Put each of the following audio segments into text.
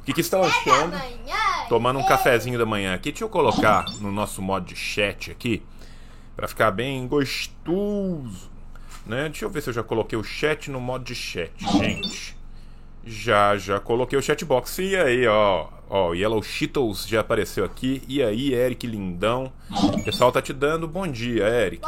O que, que estão achando? Tomando um cafezinho da manhã aqui. Deixa eu colocar no nosso modo de chat aqui. Pra ficar bem gostoso. Né? Deixa eu ver se eu já coloquei o chat no modo de chat, gente. Já, já coloquei o chatbox. E aí, ó. Ó, Yellow Cheetos já apareceu aqui. E aí, Eric Lindão. O pessoal tá te dando bom dia, Eric.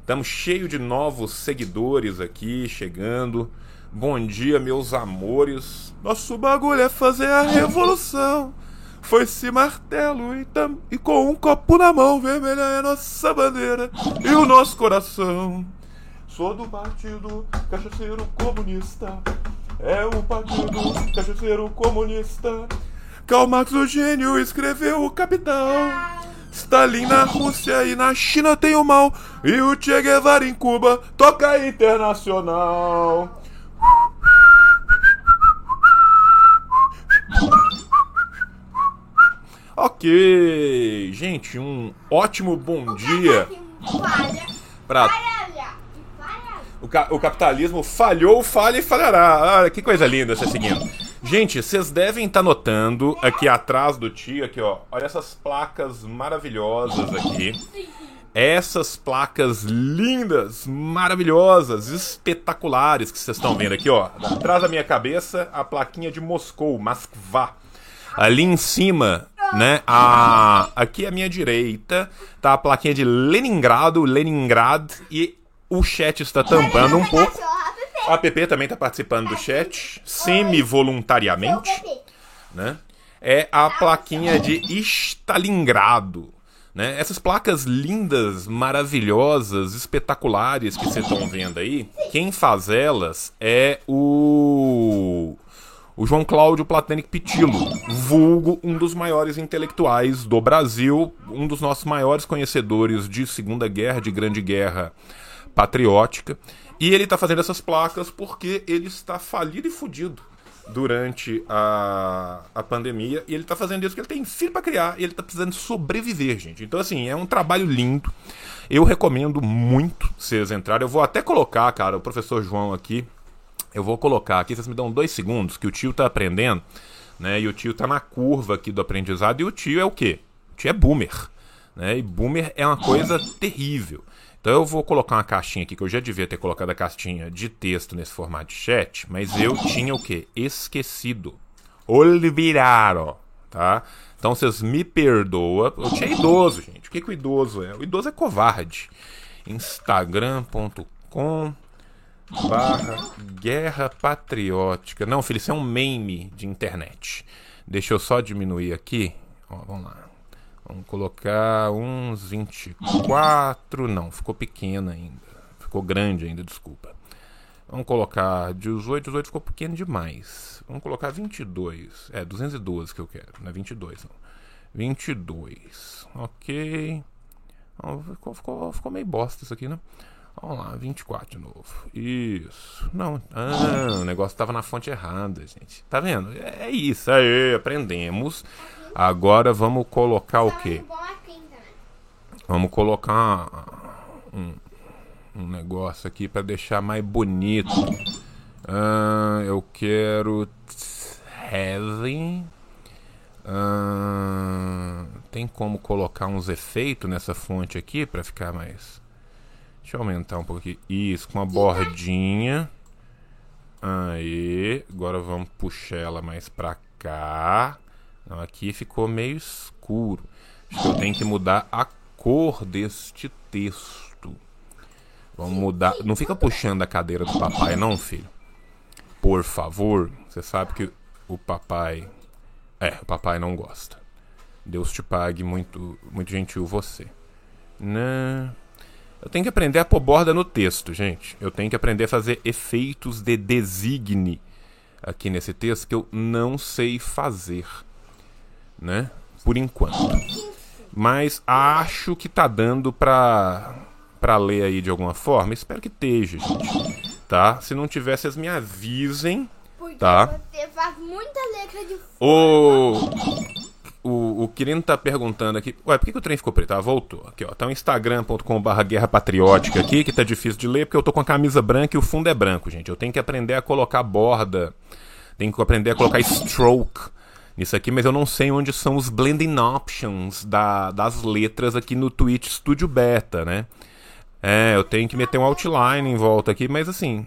Estamos cheio de novos seguidores aqui chegando. Bom dia, meus amores. Nosso bagulho é fazer a revolução. Foi esse martelo e, tam... e com um copo na mão, vermelha é nossa bandeira e o nosso coração. Sou do partido cachaceiro comunista. É o partido cachaceiro comunista. Karl Marx, o gênio, escreveu o Capital. Stalin na Rússia e na China tem o mal. E o Che Guevara em Cuba toca internacional. Ok, gente, um ótimo bom dia para o, ca o, capitalismo falhou, falha e falhará. Ah, que coisa linda você seguindo. Gente, vocês devem estar tá notando aqui atrás do tio, aqui ó, olha essas placas maravilhosas aqui. Essas placas lindas, maravilhosas, espetaculares que vocês estão vendo aqui, ó. Atrás da minha cabeça, a plaquinha de Moscou, Moskva. Ali em cima, né? A, aqui à minha direita tá a plaquinha de Leningrado, Leningrad e o chat está tampando um pouco. A PP também está participando do chat, semi-voluntariamente, né? É a plaquinha de Stalingrado. Né? Essas placas lindas, maravilhosas, espetaculares que vocês estão vendo aí, quem faz elas é o o João Cláudio Platenic Pitilo, vulgo um dos maiores intelectuais do Brasil, um dos nossos maiores conhecedores de Segunda Guerra, de Grande Guerra patriótica. E ele está fazendo essas placas porque ele está falido e fudido durante a, a pandemia. E ele está fazendo isso porque ele tem filho para criar e ele está precisando sobreviver, gente. Então, assim, é um trabalho lindo. Eu recomendo muito vocês entrarem. Eu vou até colocar, cara, o professor João aqui eu vou colocar aqui, vocês me dão dois segundos, que o tio tá aprendendo, né? E o tio tá na curva aqui do aprendizado, e o tio é o quê? O tio é boomer. Né? E boomer é uma coisa terrível. Então eu vou colocar uma caixinha aqui, que eu já devia ter colocado a caixinha de texto nesse formato de chat, mas eu tinha o quê? Esquecido. Olvidaram, tá? Então vocês me perdoam. Eu tinha idoso, gente. O que, que o idoso é? O idoso é covarde. Instagram.com barra guerra patriótica. Não, filho, isso é um meme de internet. Deixa eu só diminuir aqui. Ó, vamos lá. Vamos colocar uns 24. Não, ficou pequeno ainda. Ficou grande ainda, desculpa. Vamos colocar 18. 18 ficou pequeno demais. Vamos colocar 22. É, 212 que eu quero. Não é 22, não. 22. Ok. Ficou, ficou, ficou meio bosta isso aqui, né? Vamos lá, 24 de novo. Isso. Não. Ah, o negócio estava na fonte errada, gente. Tá vendo? É isso aí, aprendemos. Agora vamos colocar o quê? Vamos colocar um, um negócio aqui para deixar mais bonito. Ah, eu quero heavy. Ah, tem como colocar uns efeitos nessa fonte aqui para ficar mais Deixa eu aumentar um aqui. Isso, com uma bordinha. Aí, agora vamos puxar ela mais pra cá. Não, aqui ficou meio escuro. Acho que eu tenho que mudar a cor deste texto. Vamos mudar. Não fica puxando a cadeira do papai, não, filho. Por favor. Você sabe que o papai. É, o papai não gosta. Deus te pague muito, muito gentil você. Não. Eu tenho que aprender a pôr borda no texto, gente. Eu tenho que aprender a fazer efeitos de designe aqui nesse texto que eu não sei fazer, né? Por enquanto. Mas acho que tá dando pra, pra ler aí de alguma forma. Espero que esteja, gente. Tá? Se não tiver, vocês me avisem. Porque tá? você faz muita letra de O o, o Quirino tá perguntando aqui. Ué, por que, que o trem ficou preto? Ah, voltou. Aqui, ó. Tá o instagram.com/barra guerra patriótica aqui, que tá difícil de ler, porque eu tô com a camisa branca e o fundo é branco, gente. Eu tenho que aprender a colocar borda Tenho que aprender a colocar stroke nisso aqui, mas eu não sei onde são os blending options da, das letras aqui no Twitch Studio Beta, né? É, eu tenho que meter um outline em volta aqui, mas assim,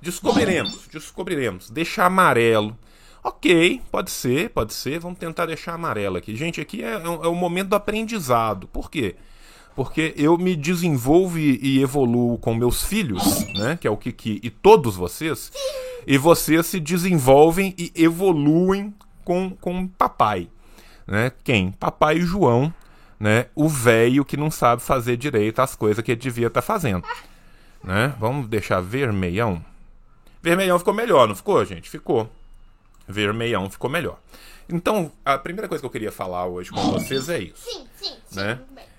descobriremos, descobriremos. Deixar amarelo. Ok, pode ser, pode ser. Vamos tentar deixar amarelo aqui. Gente, aqui é, é, é o momento do aprendizado. Por quê? Porque eu me desenvolvo e evoluo com meus filhos, né? Que é o Kiki e todos vocês. E vocês se desenvolvem e evoluem com, com papai. Né? Quem? Papai João, né? O velho que não sabe fazer direito as coisas que ele devia estar tá fazendo. Né? Vamos deixar vermelhão. Vermelhão ficou melhor, não ficou, gente? Ficou. Vermelhão ficou melhor. Então, a primeira coisa que eu queria falar hoje com vocês é isso. Sim, sim, sim. Né?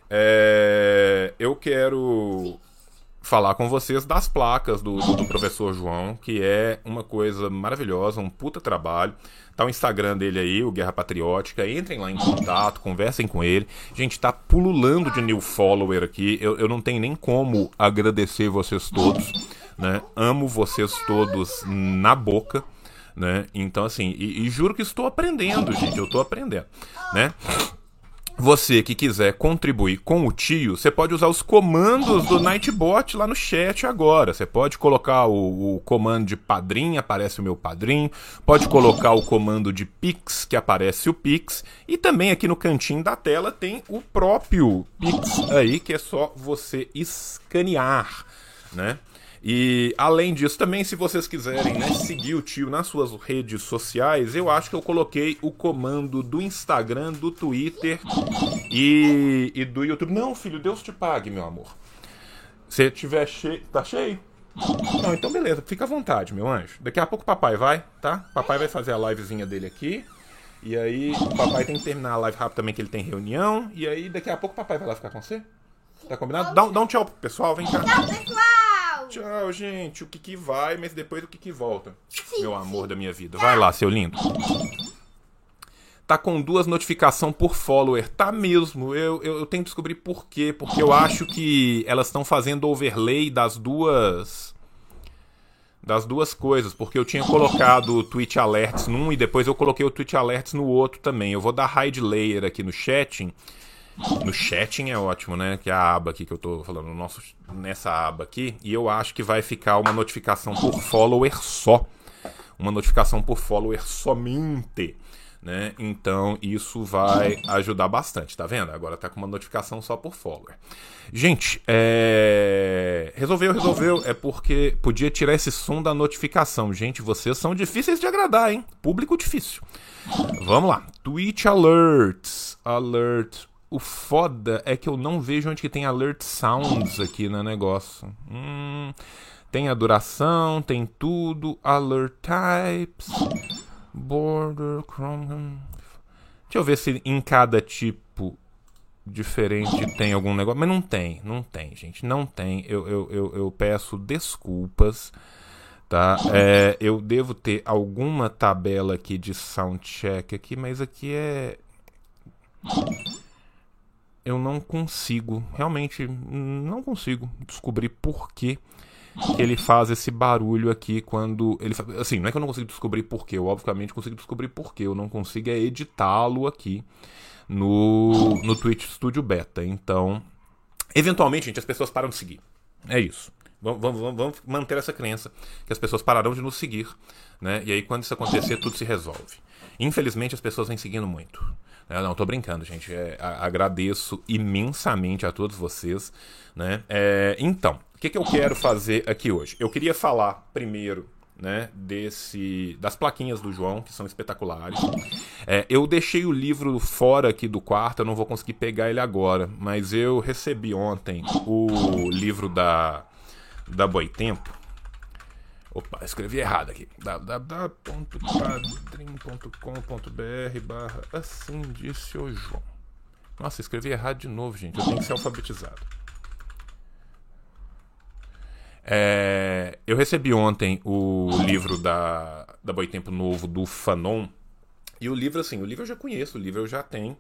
É, eu quero sim falar com vocês das placas do, do, professor João, que é uma coisa maravilhosa, um puta trabalho. Tá o Instagram dele aí, o Guerra Patriótica. Entrem lá em contato, conversem com ele. Gente, tá pululando de new follower aqui. Eu, eu não tenho nem como agradecer vocês todos. Né? Amo vocês todos na boca. Né? Então, assim, e, e juro que estou aprendendo, gente. Eu estou aprendendo. Né? Você que quiser contribuir com o tio, você pode usar os comandos do Nightbot lá no chat agora. Você pode colocar o, o, comando de padrinho, aparece o meu padrinho. Pode colocar o comando de Pix, que aparece o Pix. E também aqui no cantinho da tela tem o próprio Pix aí, que é só você escanear, né? E além disso, também, se vocês quiserem né, seguir o tio nas suas redes sociais, eu acho que eu coloquei o comando do Instagram, do Twitter e, e do YouTube. Não, filho, Deus te pague, meu amor. Se tiver cheio. Tá cheio? Não, então beleza, fica à vontade, meu anjo. Daqui a pouco o papai vai, tá? Papai vai fazer a livezinha dele aqui. E aí, o papai tem que terminar a live rápido também, que ele tem reunião. E aí, daqui a pouco o papai vai lá ficar com você? Tá combinado? Dá, dá um tchau pro pessoal, vem cá. Tchau, pessoal! Tchau, gente. O Kiki vai, mas depois o Kiki volta. Sim, Meu amor da minha vida. Vai lá, seu lindo. Tá com duas notificações por follower. Tá mesmo. Eu, eu, eu tenho que descobrir por quê. Porque eu acho que elas estão fazendo overlay das duas. Das duas coisas. Porque eu tinha colocado o Twitch Alerts num e depois eu coloquei o Twitch Alerts no outro também. Eu vou dar hide layer aqui no chat no chatting é ótimo, né? Que é a aba aqui que eu tô falando, no nosso, nessa aba aqui. E eu acho que vai ficar uma notificação por follower só. Uma notificação por follower somente. Né? Então isso vai ajudar bastante, tá vendo? Agora tá com uma notificação só por follower. Gente, é... resolveu, resolveu. É porque podia tirar esse som da notificação. Gente, vocês são difíceis de agradar, hein? Público difícil. Vamos lá. Twitch Alerts. Alert o foda é que eu não vejo onde que tem alert sounds aqui no negócio. Hum, tem a duração, tem tudo, alert types, border, chrome. Deixa eu ver se em cada tipo diferente tem algum negócio. Mas não tem, não tem, gente. Não tem. Eu, eu, eu, eu peço desculpas. Tá? É, eu devo ter alguma tabela aqui de soundcheck aqui, mas aqui é eu não consigo, realmente não consigo descobrir por que, ele faz esse barulho aqui quando ele assim, não é que eu não consigo descobrir por que, eu obviamente consigo descobrir por que, eu não consigo é editá-lo aqui no no Twitch Studio Beta. Então, eventualmente, gente, as pessoas param de seguir. É isso. Vamos, vamos, vamos manter essa crença que as pessoas pararão de nos seguir, né? E aí quando isso acontecer, tudo se resolve. Infelizmente as pessoas vêm seguindo muito. É, não, tô brincando, gente. É, agradeço imensamente a todos vocês. Né? É, então, o que, que eu quero fazer aqui hoje? Eu queria falar primeiro né, desse das plaquinhas do João, que são espetaculares. É, eu deixei o livro fora aqui do quarto, eu não vou conseguir pegar ele agora, mas eu recebi ontem o livro da, da Boitempo Opa, escrevi errado aqui. www.padrim.com.br barra assim disse o João. Nossa, escrevi errado de novo, gente. Eu tenho que ser alfabetizado. É, eu recebi ontem o livro da, da Boitempo Novo do Fanon. E o livro, assim, o livro eu já conheço, o livro eu já tenho.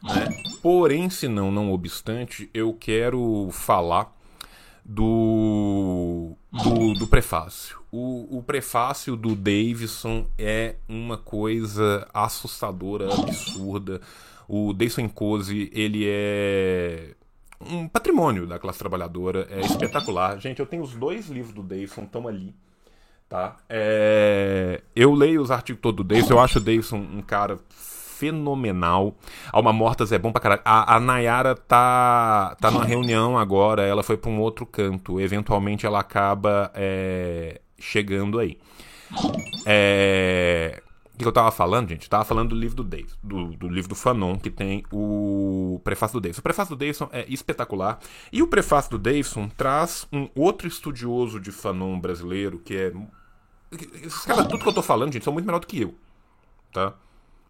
Né? Porém, se não, não obstante, eu quero falar do do, do prefácio. O, o, prefácio do Davidson é uma coisa assustadora, absurda. O Davidson Cose, ele é um patrimônio da classe trabalhadora, é espetacular. Gente, eu tenho os dois livros do Davidson, estão ali. Tá? É... Eu leio os artigos todos do Davidson, eu acho o Davidson um cara fenomenal. Alma Mortas é bom pra caralho. A, a Nayara tá, tá numa reunião agora, ela foi pra um outro canto. Eventualmente ela acaba é, chegando aí. É... O que eu tava falando, gente? Eu tava falando do livro do Davis, do, do, livro do Fanon, que tem o prefácio do Davidson. O prefácio do Davidson é espetacular. E o prefácio do Davidson traz um outro estudioso de Fanon brasileiro, que é. Esses caras, tudo que eu tô falando, gente, são muito melhor do que eu. Tá?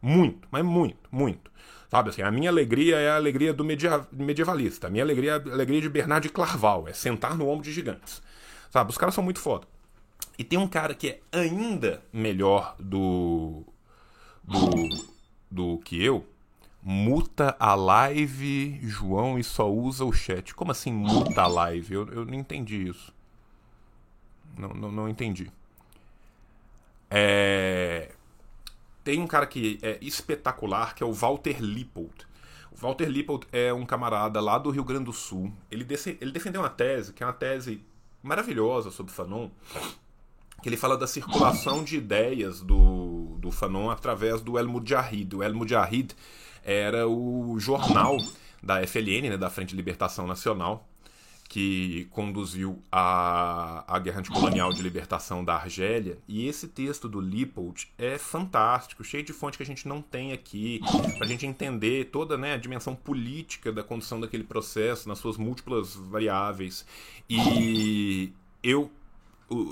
Muito, mas muito, muito. Sabe assim, a minha alegria é a alegria do medievalista. A minha alegria é a alegria de Bernard de Clairval, é sentar no ombro de gigantes. Sabe, os caras são muito foda. E tem um cara que é ainda melhor do. do. do que eu. Muta a live, João, e só usa o chat. Como assim muta a live? Eu, eu não entendi isso. Não, não, não entendi. É... Tem um cara que é espetacular, que é o Walter Lippold. O Walter Lippold é um camarada lá do Rio Grande do Sul. Ele, ele defendeu uma tese, que é uma tese maravilhosa sobre Fanon, que ele fala da circulação de ideias do, do Fanon através do El Mujahid. O El Mujahid era o jornal da FLN, né, da Frente de Libertação Nacional, que conduziu a, a Guerra Anticolonial de Libertação da Argélia. E esse texto do Lippold é fantástico, cheio de fonte que a gente não tem aqui, para a gente entender toda né, a dimensão política da condução daquele processo, nas suas múltiplas variáveis. E eu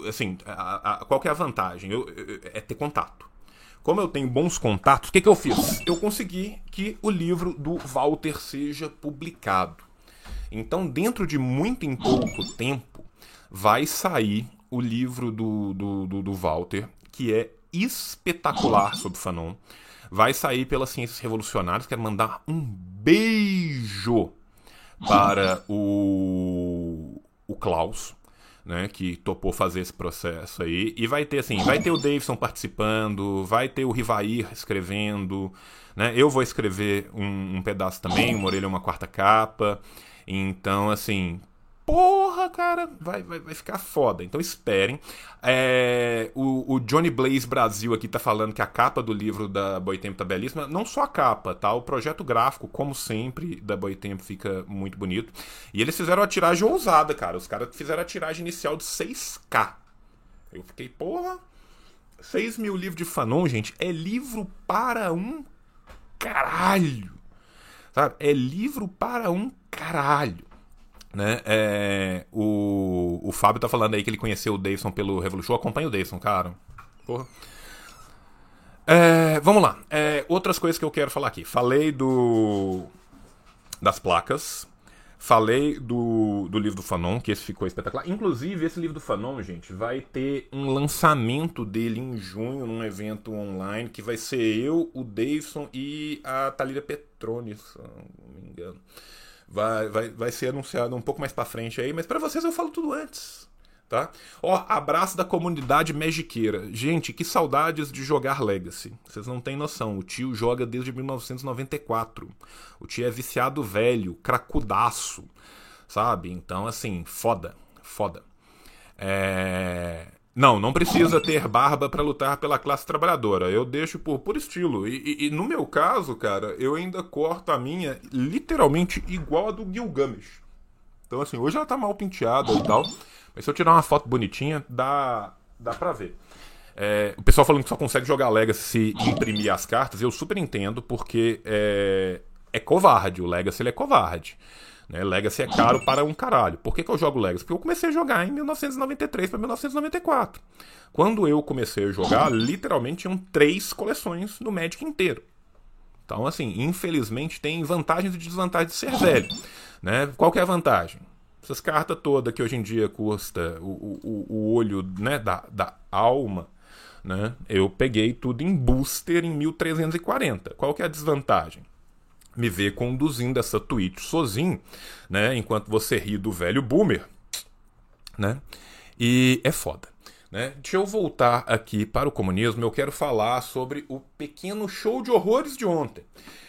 assim, a, a, qual que é a vantagem? Eu, eu, é ter contato. Como eu tenho bons contatos, o que, que eu fiz? Eu consegui que o livro do Walter seja publicado. Então, dentro de muito em pouco tempo, vai sair o livro do, do, do, do Walter, que é espetacular sobre Fanon. Vai sair pelas Ciências Revolucionárias. Quero mandar um beijo para o, o Klaus, né, que topou fazer esse processo aí. E vai ter assim, vai ter o Davidson participando, vai ter o Rivair escrevendo, né? Eu vou escrever um, um pedaço também, uma orelha uma quarta capa. Então, assim, porra, cara, vai, vai, vai ficar foda. Então esperem. É, o, o, Johnny Blaze Brasil aqui tá falando que a capa do livro da Boitempo tá belíssima. Não só a capa, tá? O projeto gráfico, como sempre, da Boitempo fica muito bonito. E eles fizeram a tiragem ousada, cara. Os caras fizeram a tiragem inicial de 6K. Eu fiquei, porra. 6 mil livros de Fanon, gente, é livro para um caralho. Sabe? É livro para um caralho. Né? É, o, o Fábio tá falando aí que ele conheceu o Davidson pelo Revolution. Acompanha o Davidson, cara. Porra. É, vamos lá. É, outras coisas que eu quero falar aqui. Falei do das placas. Falei do, do livro do Fanon, que esse ficou espetacular. Inclusive, esse livro do Fanon, gente, vai ter um lançamento dele em junho, num evento online, que vai ser eu, o Davidson e a Thalíria Petrone, se não me engano vai, vai, vai ser anunciado um pouco mais para frente aí, mas para vocês eu falo tudo antes. Tá? Ó, abraço da comunidade magiqueira. Gente, que saudades de jogar Legacy. Vocês não têm noção. O tio joga desde 1994. O tio é viciado velho, cracudaço. Sabe? Então, assim, foda. Foda. É... Não, não precisa ter barba para lutar pela classe trabalhadora. Eu deixo por, por estilo. E, e, e, no meu caso, cara, eu ainda corto a minha literalmente igual a do Gilgamesh. Então, assim, hoje ela tá mal penteada e tal. Mas se eu tirar uma foto bonitinha, dá, dá pra ver. É, o pessoal falando que só consegue jogar Legacy se imprimir as cartas, eu super entendo, porque é, é covarde. O Legacy ele é covarde. Né? Legacy é caro para um caralho. Por que, que eu jogo Legacy? Porque eu comecei a jogar em 1993 para 1994. Quando eu comecei a jogar, literalmente tinham três coleções no Magic inteiro. Então, assim, infelizmente tem vantagens e desvantagens de ser velho. Né? Qual que é a vantagem? Essas cartas todas que hoje em dia custa o, o, o olho né, da, da alma, né? eu peguei tudo em booster em 1340. Qual que é a desvantagem? me ver conduzindo essa tweet sozinho, né? Enquanto você ri do velho boomer, né? E é foda. Né? Deixa eu voltar aqui para o comunismo. Eu quero falar sobre o pequeno show de horrores de ontem.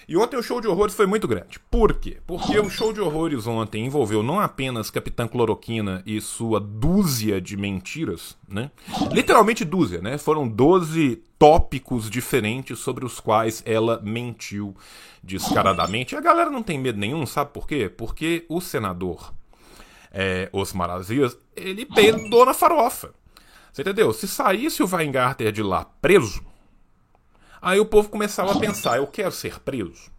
E ontem o show de horrores foi muito grande. Por quê? Porque o show de horrores ontem envolveu não apenas Capitã Cloroquina e sua dúzia de mentiras, né? Literalmente dúzia, né? Foram 12 tópicos diferentes sobre os quais ela mentiu descaradamente. E a galera não tem medo nenhum, sabe por quê? Porque o senador é, Osmar Aziz, ele peidou na farofa. Você entendeu? Se saísse o Weingarten de lá preso, Aí o povo começava a pensar: eu quero ser preso.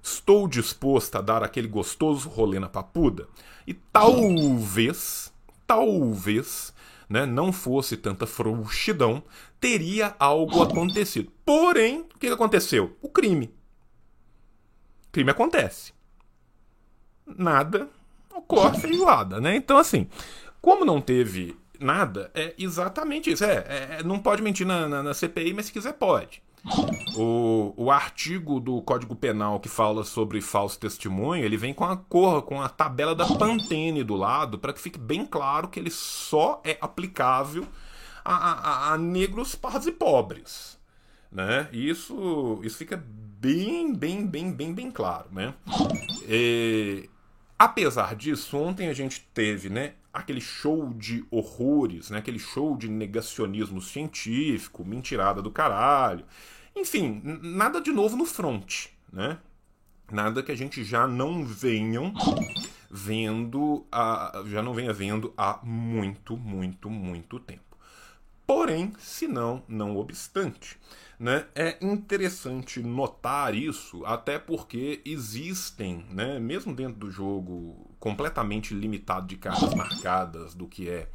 Estou disposto a dar aquele gostoso rolê na papuda? E talvez, talvez, né, não fosse tanta frouxidão, teria algo acontecido. Porém, o que aconteceu? O crime. O crime acontece. Nada ocorre feijoada, né? Então, assim, como não teve nada, é exatamente isso. É, é não pode mentir na, na, na CPI, mas se quiser pode. O, o artigo do Código Penal que fala sobre falso testemunho, ele vem com a cor, com a tabela da Pantene do lado, para que fique bem claro que ele só é aplicável a, a, a negros, pardos e pobres. Né? Isso, isso fica bem, bem, bem, bem, bem claro. Né? E, apesar disso, ontem a gente teve né, aquele show de horrores, né? aquele show de negacionismo científico, mentirada do caralho. Enfim, nada de novo no front, né? Nada que a gente já não venham vendo, a, já não venha vendo há muito, muito, muito tempo. Porém, se não, não obstante, né, é interessante notar isso, até porque existem, né, mesmo dentro do jogo completamente limitado de cartas marcadas do que é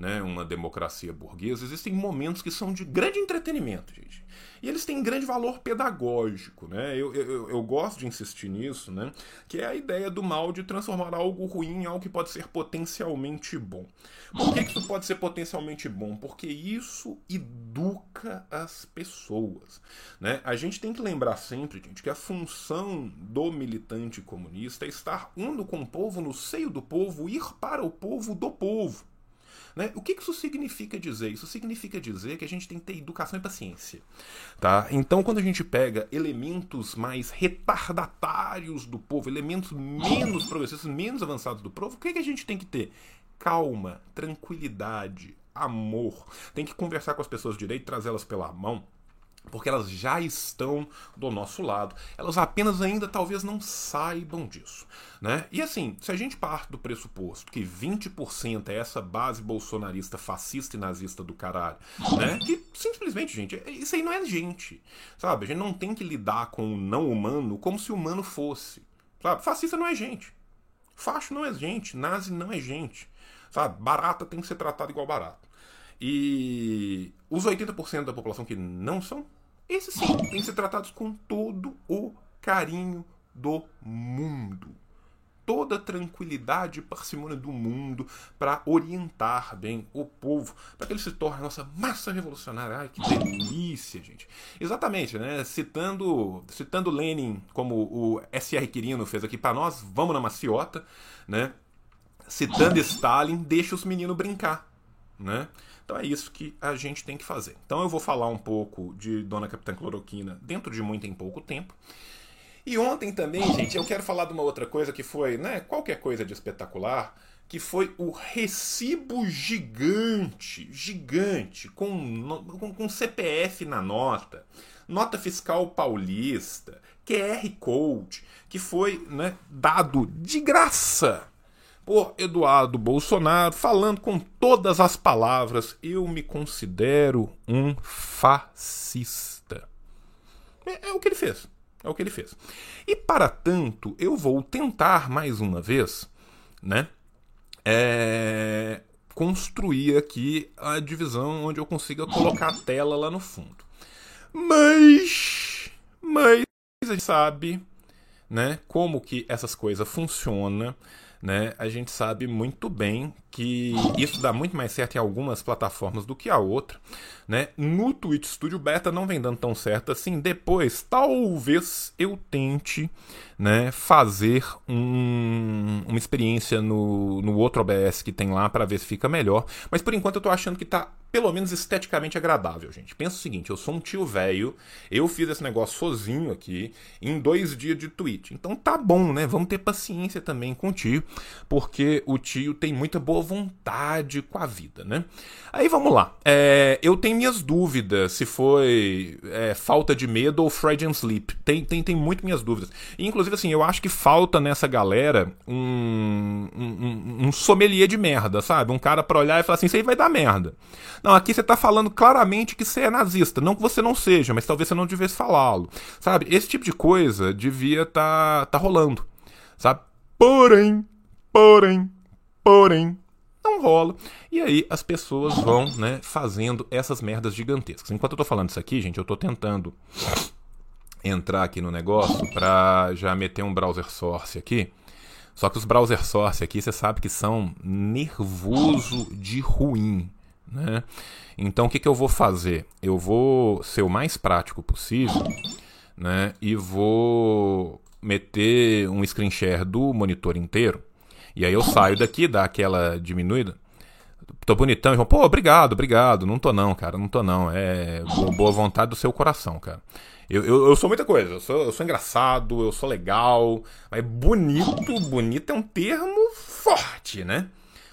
né, uma democracia burguesa, existem momentos que são de grande entretenimento, gente. E eles têm grande valor pedagógico, né? Eu, eu, eu gosto de insistir nisso, né? Que é a ideia do mal de transformar algo ruim em algo que pode ser potencialmente bom. Por que isso pode ser potencialmente bom? Porque isso educa as pessoas, né? A gente tem que lembrar sempre, gente, que a função do militante comunista é estar indo com o povo, no seio do povo, ir para o povo do povo. Né? O que isso significa dizer? Isso significa dizer que a gente tem que ter educação e paciência. Tá? Então, quando a gente pega elementos mais retardatários do povo, elementos menos progressistas, menos avançados do povo, o que, que a gente tem que ter? Calma, tranquilidade, amor. Tem que conversar com as pessoas direito, trazê-las pela mão porque elas já estão do nosso lado. Elas apenas ainda talvez não saibam disso. Né? E assim, se a gente parte do pressuposto que 20% é essa base bolsonarista, fascista e nazista do caralho, né? que simplesmente, gente, isso aí não é gente. Sabe? A gente não tem que lidar com o não humano como se humano fosse. Sabe? Fascista não é gente. Facho não é gente. Nazi não é gente. Sabe? Barata tem que ser tratada igual barata. E os 80% da população que não são, esses sim, têm que ser tratados com todo o carinho do mundo. Toda a tranquilidade e parcimônia do mundo para orientar bem o povo, para que ele se torne a nossa massa revolucionária. Ai, que delícia, gente. Exatamente, né? Citando, citando Lenin, como o S.R. Quirino fez aqui para nós, vamos na maciota, né? Citando Stalin, deixa os meninos brincar, né? Então é isso que a gente tem que fazer. Então eu vou falar um pouco de Dona Capitã Cloroquina dentro de muito em pouco tempo. E ontem também, gente, eu quero falar de uma outra coisa que foi, né, qualquer coisa de espetacular, que foi o recibo gigante, gigante, com, com, com CPF na nota, nota fiscal paulista, QR Code, que foi né, dado de graça por Eduardo Bolsonaro, falando com todas as palavras: eu me considero um fascista. É, é, o que ele fez. É o que ele fez. E para tanto, eu vou tentar mais uma vez, né? É, construir aqui a divisão onde eu consiga colocar a tela lá no fundo. Mas, mas a gente sabe, né? Como que essas coisas funcionam né, a gente sabe muito bem que isso dá muito mais certo em algumas plataformas do que a outra. né? No Twitch Studio Beta não vem dando tão certo assim. Depois, talvez eu tente né, fazer um, uma experiência no, no outro OBS que tem lá para ver se fica melhor. Mas por enquanto eu tô achando que tá pelo menos esteticamente agradável, gente. Pensa o seguinte, eu sou um tio velho, eu fiz esse negócio sozinho aqui em dois dias de Twitch. Então tá bom, né? Vamos ter paciência também com o tio, porque o tio tem muita boa vontade com a vida, né? Aí vamos lá. É, eu tenho minhas dúvidas se foi é, falta de medo ou Freudian Sleep. Tem, tem, tem muito minhas dúvidas. inclusive, assim, eu acho que falta nessa galera um, um, um sommelier de merda, sabe? Um cara pra olhar e falar assim, isso aí vai dar merda. Não, aqui você tá falando claramente que você é nazista. Não que você não seja, mas talvez você não devesse falá-lo. Sabe? Esse tipo de coisa devia tá, tá rolando. Sabe? Porém, porém, porém, não rola. E aí as pessoas vão, né, fazendo essas merdas gigantescas. Enquanto eu tô falando isso aqui, gente, eu tô tentando entrar aqui no negócio pra já meter um browser source aqui. Só que os browser source aqui, você sabe que são nervoso de ruim. Né? Então o que, que eu vou fazer? Eu vou ser o mais prático possível né? e vou meter um screen share do monitor inteiro. E aí eu saio daqui, dá aquela diminuída. Tô bonitão, João. Pô, obrigado, obrigado. Não tô não, cara. Não tô não. É boa vontade do seu coração, cara. Eu, eu, eu, sou muita coisa. Eu sou, eu sou engraçado, eu sou legal. Mas bonito, bonito é um termo forte, né?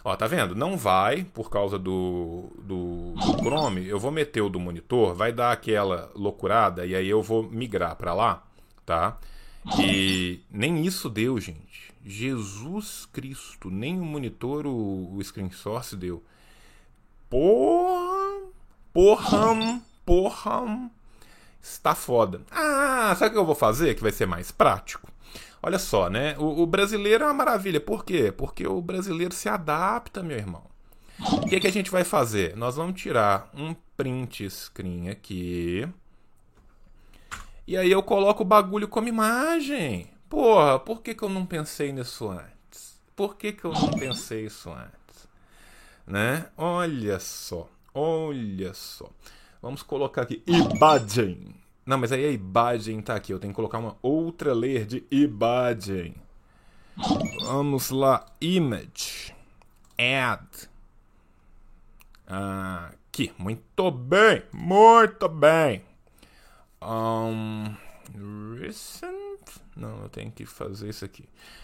Ó, tá vendo? Não vai, por causa do, do, do, Chrome, eu vou meter o do monitor, vai dar aquela loucurada e aí eu vou migrar para lá, tá? E nem isso deu, gente. Jesus Cristo, nem o monitor, o, o screen source deu. Porra! Porra! Porra! Está foda. Ah, sabe o que eu vou fazer que vai ser mais prático? Olha só, né? O, o, brasileiro é uma maravilha. Por quê? Porque o brasileiro se adapta, meu irmão. O que, que a gente vai fazer? Nós vamos tirar um print screen aqui. E aí eu coloco o bagulho como imagem. Porra, por que, que eu não pensei nisso antes? Por que, que eu não pensei isso antes? Né? Olha só, olha só. Vamos colocar aqui imagem. Não, mas aí a imagem tá aqui. Eu tenho que colocar uma outra layer de imagem. Vamos lá. Image. Add. Aqui. Muito bem. Muito bem. Um, recent. Não, eu tenho que fazer isso aqui.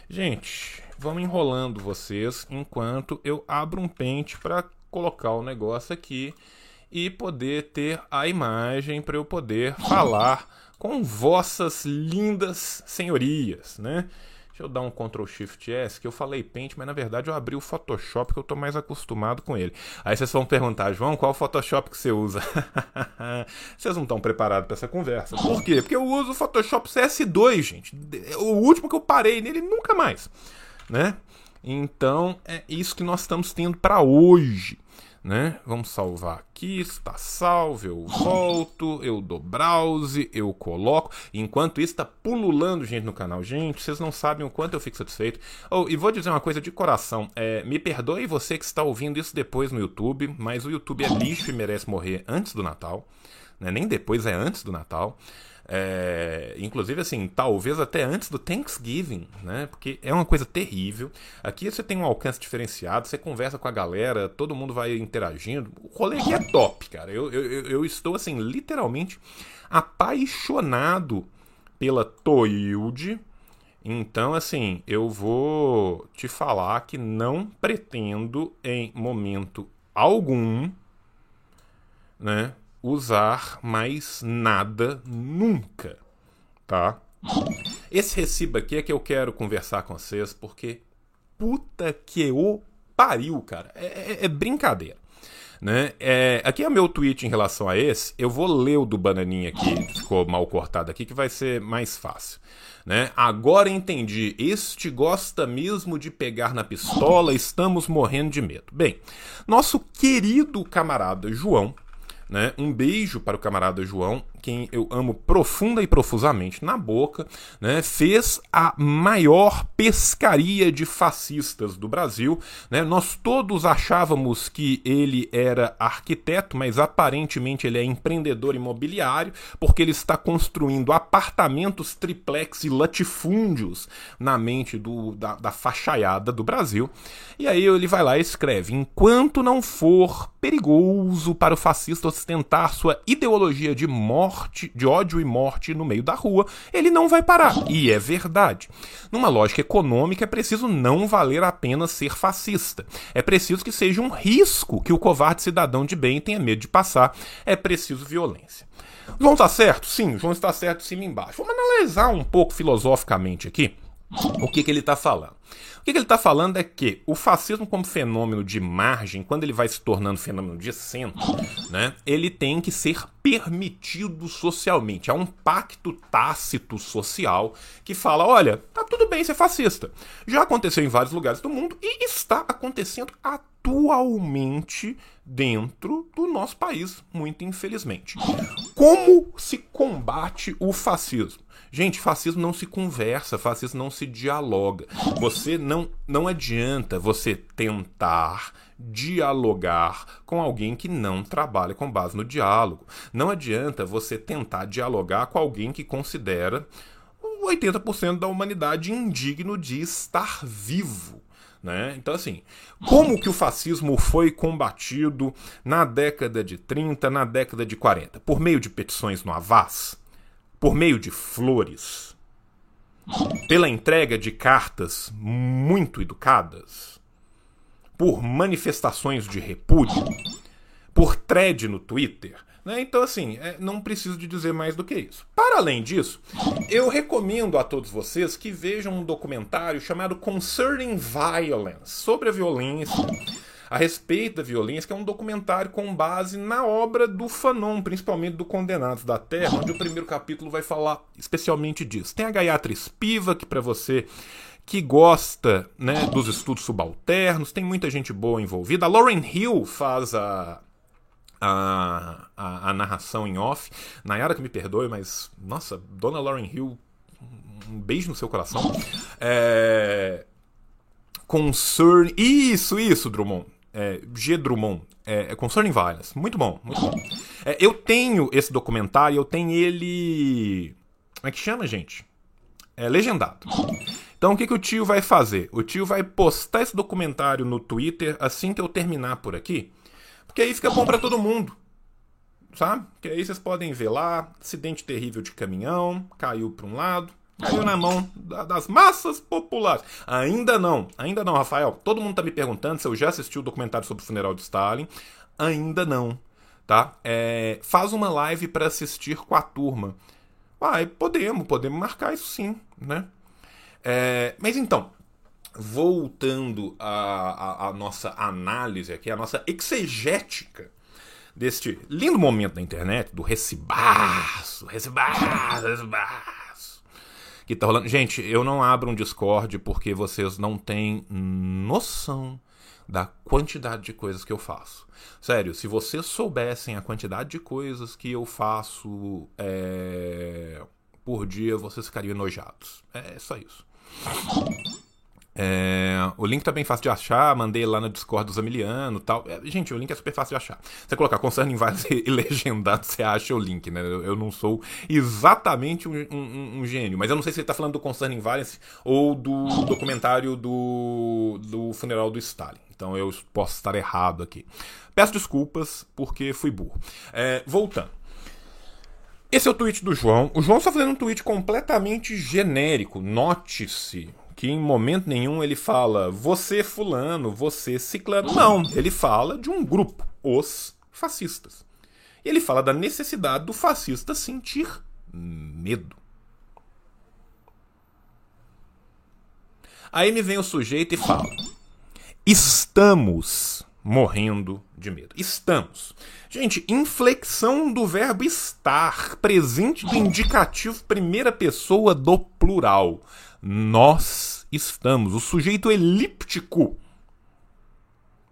Gente, vamos enrolando vocês enquanto eu abro um pente para colocar o negócio aqui e poder ter a imagem para eu poder falar com vossas lindas senhorias, né? Deixa eu dar um Ctrl Shift S, que eu falei Paint, mas na verdade eu abri o Photoshop que eu tô mais acostumado com ele. Aí vocês vão perguntar, João, qual Photoshop que você usa? vocês não estão preparados para essa conversa. Por quê? Porque eu uso o Photoshop CS2, gente. O último que eu parei nele nunca mais, né? Então é isso que nós estamos tendo para hoje né? Vamos salvar aqui, está salvo, eu volto, eu dou browse, eu coloco. Enquanto isso está pululando gente no canal. Gente, vocês não sabem o quanto eu fico satisfeito. Oh, e vou dizer uma coisa de coração. É, me perdoe você que está ouvindo isso depois no YouTube, mas o YouTube é lixo e merece morrer antes do Natal. Né? Nem depois, é antes do Natal. É, inclusive, assim, talvez até antes do Thanksgiving, né? Porque é uma coisa terrível. Aqui você tem um alcance diferenciado, você conversa com a galera, todo mundo vai interagindo. O rolê aqui é top, cara. Eu, eu, eu estou, assim, literalmente apaixonado pela Toilde. Então, assim, eu vou te falar que não pretendo em momento algum, né, usar mais nada nunca, tá? Esse recibo aqui é que eu quero conversar com vocês porque puta que o pariu, cara. É, é, é brincadeira. Né? É, aqui é o meu tweet em relação a esse. Eu vou ler o do Bananinha aqui, que ficou mal cortado aqui, que vai ser mais fácil. Né? Agora entendi. Este gosta mesmo de pegar na pistola, estamos morrendo de medo. Bem, nosso querido camarada João Né? Um beijo para o camarada João, quem eu amo profunda e profusamente na boca, né? fez a maior pescaria de fascistas do Brasil. Né? Nós todos achávamos que ele era arquiteto, mas aparentemente ele é empreendedor imobiliário, porque ele está construindo apartamentos triplex e latifúndios na mente do, da, da fachaiada do Brasil. E aí ele vai lá e escreve: enquanto não for perigoso para o fascista ostentar sua ideologia de morte, de ódio e morte no meio da rua, ele não vai parar. E é verdade. Numa lógica econômica, é preciso não valer a pena ser fascista. É preciso que seja um risco que o covarde cidadão de bem tenha medo de passar. É preciso violência. João está certo? Sim, João está certo cima e embaixo. Vamos analisar um pouco filosoficamente aqui o que, que ele está falando. O que, ele está falando é que o fascismo, como fenômeno de margem, quando ele vai se tornando fenômeno de centro, né, ele tem que ser permitido socialmente. Há um pacto tácito social que fala: olha, tá tudo bem ser fascista. Já aconteceu em vários lugares do mundo e está acontecendo atualmente dentro do nosso país, muito infelizmente. Como se combate o fascismo? Gente, fascismo não se conversa, fascismo não se dialoga. Você não não adianta você tentar dialogar com alguém que não trabalha com base no diálogo. Não adianta você tentar dialogar com alguém que considera 80% da humanidade indigno de estar vivo. Né? Então, assim, como que o fascismo foi combatido na década de 30, na década de 40? Por meio de petições no Avaz? Por meio de flores, pela entrega de cartas muito educadas, por manifestações de repúdio, por thread no Twitter. Né? Então, assim, é, não preciso de dizer mais do que isso. Para além disso, eu recomendo a todos vocês que vejam um documentário chamado Concerning Violence sobre a violência a respeito da violência, que é um documentário com base na obra do Fanon, principalmente do Condenados da Terra, onde o primeiro capítulo vai falar especialmente disso. Tem a Gayatri Spivak para você que gosta né, dos estudos subalternos, tem muita gente boa envolvida. A Lauren Hill faz a, a, a, a narração em off. Nayara que me perdoe, mas, nossa, Dona Lauren Hill, um beijo no seu coração. É... Concern. Isso, isso, Drummond é, G. Drummond, é, é Concerning Violence. Muito bom, muito bom. É, eu tenho esse documentário, eu tenho ele. Como é que chama, gente? É legendado. Então o que, que o tio vai fazer? O tio vai postar esse documentário no Twitter assim que eu terminar por aqui. Porque aí fica bom para todo mundo. Sabe? Que aí vocês podem ver lá, acidente terrível de caminhão, caiu para um lado, caiu na mão das massas populares. Ainda não, ainda não, Rafael. Todo mundo tá me perguntando se eu já assisti o documentário sobre o funeral de Stalin. Ainda não, tá? É, faz uma live para assistir com a turma. Vai, podemos, podemos marcar isso sim, né? É, mas então, voltando à nossa análise aqui, a nossa exegética deste lindo momento da internet, do recibaço, recibaço, recibaço que tá rolando. Gente, eu não abro um Discord porque vocês não têm noção da quantidade de coisas que eu faço. Sério, se vocês soubessem a quantidade de coisas que eu faço é, por dia, vocês ficariam enojados. É só isso. É, o link tá bem fácil de achar, mandei lá no Discord do Zamiliano tal. É, gente, o link é super fácil de achar. Você colocar Concerning Violence e legendado, você acha o link, né? Eu, eu não sou exatamente um, um, um, gênio, mas eu não sei se ele tá falando do Concerning Violence ou do documentário do, do funeral do Stalin. Então eu posso estar errado aqui. Peço desculpas porque fui burro. É, voltando. Esse é o tweet do João. O João está fazendo um tweet completamente genérico. Note-se que em momento nenhum ele fala você fulano, você ciclano. Não, ele fala de um grupo, os fascistas. E ele fala da necessidade do fascista sentir medo. Aí me vem o sujeito e fala: estamos morrendo de medo. Estamos. Gente, inflexão do verbo estar, presente do indicativo primeira pessoa do plural nós estamos. O sujeito elíptico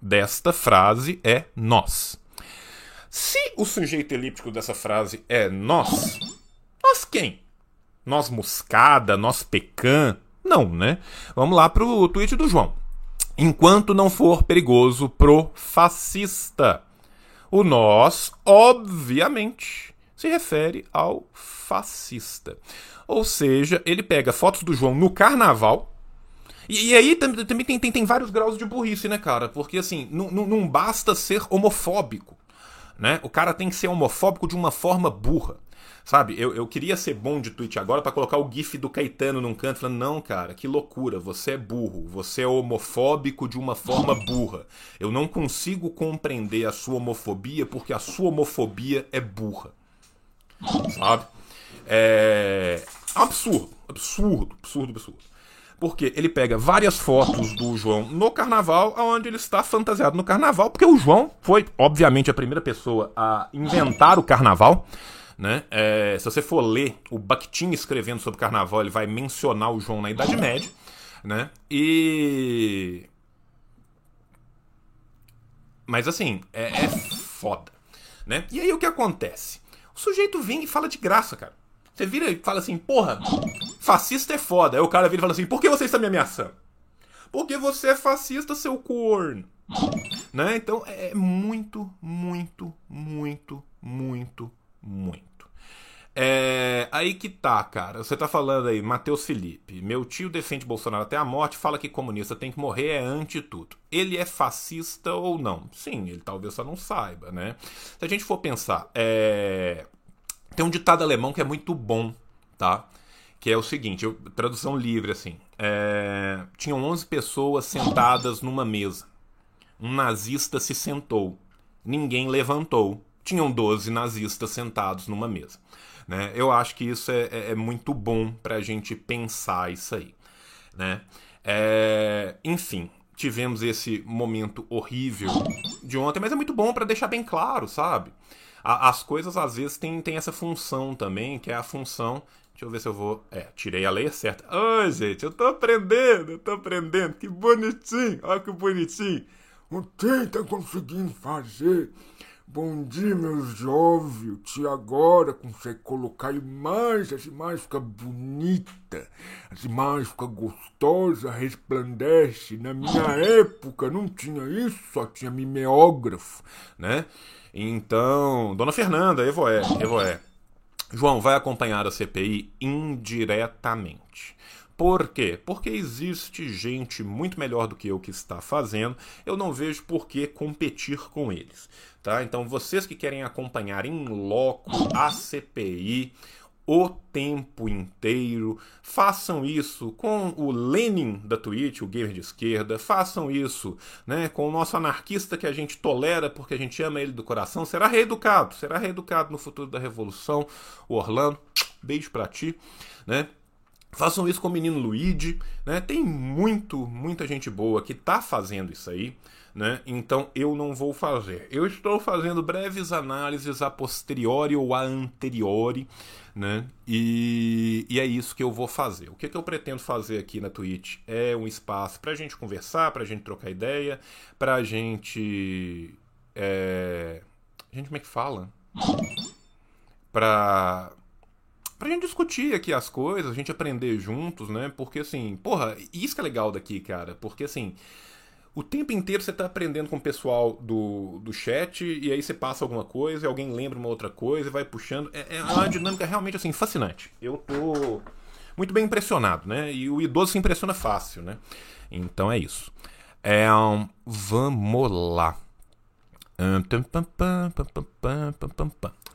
desta frase é nós. Se o sujeito elíptico dessa frase é nós, nós quem? Nós moscada, nós pecan? Não, né? Vamos lá pro tweet do João. Enquanto não for perigoso pro fascista. O nós, obviamente, se refere ao fascista. Ou seja, ele pega fotos do João no carnaval. E, e aí também tem, tem, tem, vários graus de burrice, né, cara? Porque assim, não basta ser homofóbico. Né? O cara tem que ser homofóbico de uma forma burra. Sabe, eu, eu queria ser bom de tweet agora para colocar o gif do Caetano num canto, falando, não, cara, que loucura, você é burro, você é homofóbico de uma forma burra. Eu não consigo compreender a sua homofobia porque a sua homofobia é burra. Sabe? É, absurdo, absurdo, absurdo, absurdo. Porque ele pega várias fotos do João no carnaval, onde ele está fantasiado no carnaval, porque o João foi, obviamente, a primeira pessoa a inventar o carnaval. Né? É, se você for ler o Bakhtin escrevendo sobre carnaval, ele vai mencionar o João na Idade Média. Né? E. Mas assim, é, é foda. Né? E aí o que acontece? Sujeito vem e fala de graça, cara. Você vira e fala assim, porra, fascista é foda. Aí o cara vira e fala assim, por que você está me ameaçando? Porque você é fascista, seu corno. Né? Então é muito, muito, muito, muito, muito. É, aí que tá, cara. Você tá falando aí, Matheus Felipe. Meu tio defende Bolsonaro até a morte, fala que comunista tem que morrer, é anti tudo. Ele é fascista ou não? Sim, ele talvez só não saiba, né? Se a gente for pensar, é... tem um ditado alemão que é muito bom, tá? Que é o seguinte, eu, tradução livre assim. É... Tinham 11 pessoas sentadas numa mesa. Um nazista se sentou. Ninguém levantou. Tinham 12 nazistas sentados numa mesa. Né? Eu acho que isso é, é, é muito bom para a gente pensar isso aí. Né? É, enfim, tivemos esse momento horrível de ontem, mas é muito bom para deixar bem claro, sabe? as coisas às vezes têm, têm essa função também, que é a função. Deixa eu ver se eu vou. É, tirei a lei certa. Ai, gente, eu tô aprendendo, eu tô aprendendo. Que bonitinho, olha que bonitinho. O que tá conseguindo fazer? Bom dia, meus jovens. E agora consegue colocar imagens, as imagens ficam bonitas, as imagens ficam gostosas, resplandece. Na minha época não tinha isso, só tinha mimeógrafo, né? Então, Dona Fernanda, Evoé, Evoé. João vai acompanhar a CPI indiretamente. Por quê? Porque existe gente muito melhor do que eu que está fazendo. Eu não vejo por que competir com eles. Tá? Então, vocês que querem acompanhar em loco a CPI o tempo inteiro, façam isso com o Lenin da Twitch, o gamer de esquerda, façam isso né, com o nosso anarquista que a gente tolera porque a gente ama ele do coração, será reeducado, será reeducado no futuro da revolução. O Orlando, beijo pra ti, né? Façam isso com o menino Luigi, né? Tem muito, muita gente boa que tá fazendo isso aí, né? Então eu não vou fazer. Eu estou fazendo breves análises a posteriori ou a anteriori, né? E, e é isso que eu vou fazer. O que, que eu pretendo fazer aqui na Twitch é um espaço para a gente conversar, para a gente trocar ideia, para a gente. É... Gente como é que fala? Para pra gente discutir aqui as coisas, a gente aprender juntos, né? Porque assim, porra, isso que é legal daqui, cara. Porque assim, o tempo inteiro você tá aprendendo com o pessoal do, do chat e aí você passa alguma coisa e alguém lembra uma outra coisa e vai puxando. É, é uma dinâmica realmente assim, fascinante. Eu tô muito bem impressionado, né? E o idoso se impressiona fácil, né? Então é isso. É, um, vamos lá.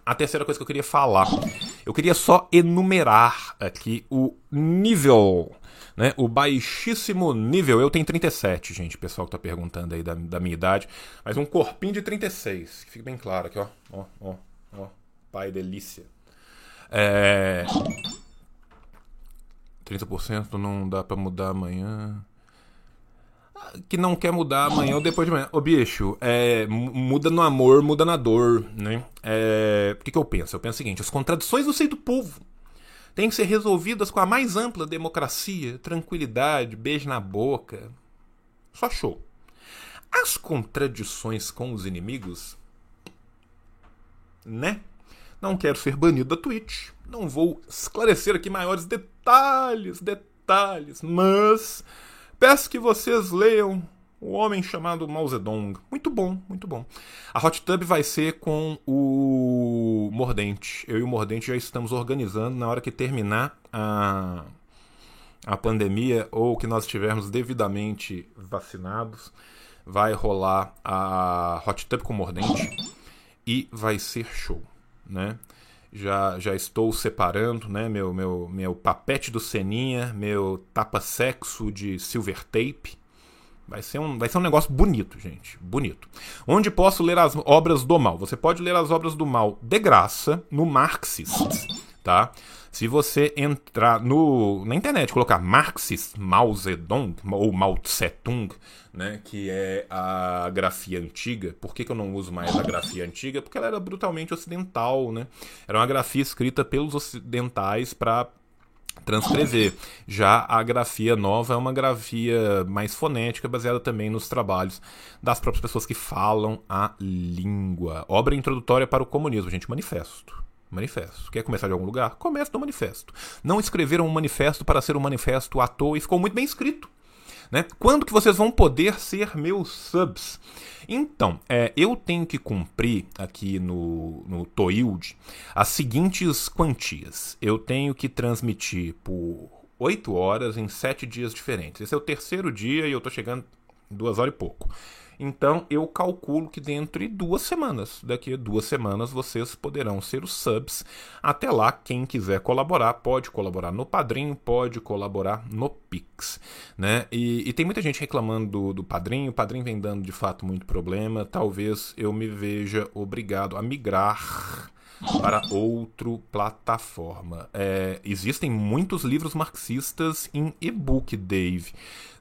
A terceira coisa que eu queria falar. Eu queria só enumerar aqui o nível. Né, o baixíssimo nível. Eu tenho 37, gente. Pessoal que tá perguntando aí da, da minha idade. Mas um corpinho de 36. Que fique bem claro aqui, ó. Ó, ó, ó. Pai delícia. É. 30% não dá para mudar amanhã que não quer mudar amanhã ou depois de amanhã. Ô bicho, é, muda no amor, muda na dor, né? É, o que, que eu penso? Eu penso o seguinte: as contradições do seio do povo têm que ser resolvidas com a mais ampla democracia, tranquilidade, beijo na boca. Só show. As contradições com os inimigos né? Não quero ser banido da Twitch. Não vou esclarecer aqui maiores detalhes, detalhes, mas peço que vocês leiam o Homem Chamado Mao Zedong. Muito bom, muito bom. A Hot Tub vai ser com o Mordente. Eu e o Mordente já estamos organizando na hora que terminar a, a pandemia ou que nós estivermos devidamente vacinados. Vai rolar a Hot Tub com o Mordente e vai ser show, né? Já, já estou separando, né, meu meu meu papete do Seninha, meu tapa sexo de silver tape, Vai ser, um, vai ser um negócio bonito, gente. Bonito. Onde posso ler as obras do mal? Você pode ler as obras do mal de graça no Marxist, tá? Se você entrar no, na internet colocar Marxist Mao Zedong ou Mao Tse-tung, né, que é a grafia antiga. Por que, que eu não uso mais a grafia antiga? Porque ela era brutalmente ocidental, né? Era uma grafia escrita pelos ocidentais para transcrever. Já a grafia nova é uma grafia mais fonética, baseada também nos trabalhos das próprias pessoas que falam a língua. Obra introdutória para o comunismo, gente, manifesto. Manifesto. Quer começar de algum lugar? Comece no manifesto. Não escreveram um manifesto para ser um manifesto à toa e ficou muito bem escrito. Né? Quando que vocês vão poder ser meus subs? Então, é, eu tenho que cumprir aqui no, no Toild as seguintes quantias. Eu tenho que transmitir por 8 horas em 7 dias diferentes. Esse é o terceiro dia e eu estou chegando duas horas e pouco. Então eu calculo que dentro de duas semanas, daqui a duas semanas, vocês poderão ser os subs. Até lá, quem quiser colaborar, pode colaborar no Padrinho, pode colaborar no Pix. Né? E, e tem muita gente reclamando do, do Padrinho, o Padrinho vem dando de fato muito problema. Talvez eu me veja obrigado a migrar para outra plataforma. É, existem muitos livros marxistas em e-book, Dave.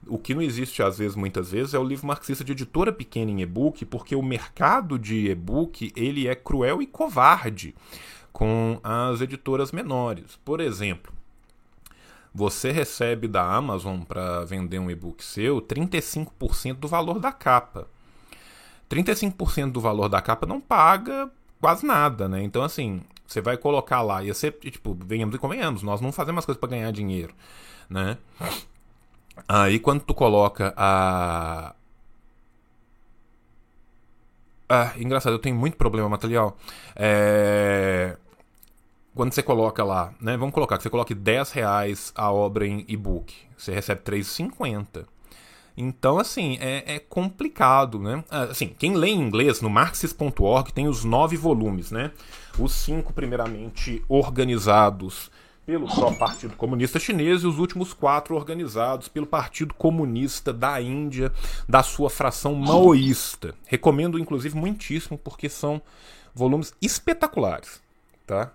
O que não existe, às vezes, muitas vezes, é o livro marxista de editora pequena em e-book, porque o mercado de e-book ele é cruel e covarde com as editoras menores. Por exemplo, você recebe da Amazon para vender um e-book seu 35% do valor da capa. 35% do valor da capa não paga quase nada, né? Então, assim, você vai colocar lá, ia ser, tipo, venhamos e convenhamos, nós não fazemos as coisas para ganhar dinheiro, né? Aí quando tu coloca a. Ah, engraçado, eu tenho muito problema material. É... Quando você coloca lá, né? Vamos colocar que você coloque 10 reais a obra em e-book. Você recebe 3,50. Então, assim, é, é, complicado, né? Ah, assim, quem lê em inglês no marxist.org tem os nove volumes, né? Os cinco, primeiramente, organizados pelo próprio Partido Comunista Chinês e os últimos quatro organizados pelo Partido Comunista da Índia, da sua fração maoísta. Recomendo, inclusive, muitíssimo, porque são volumes espetaculares, tá?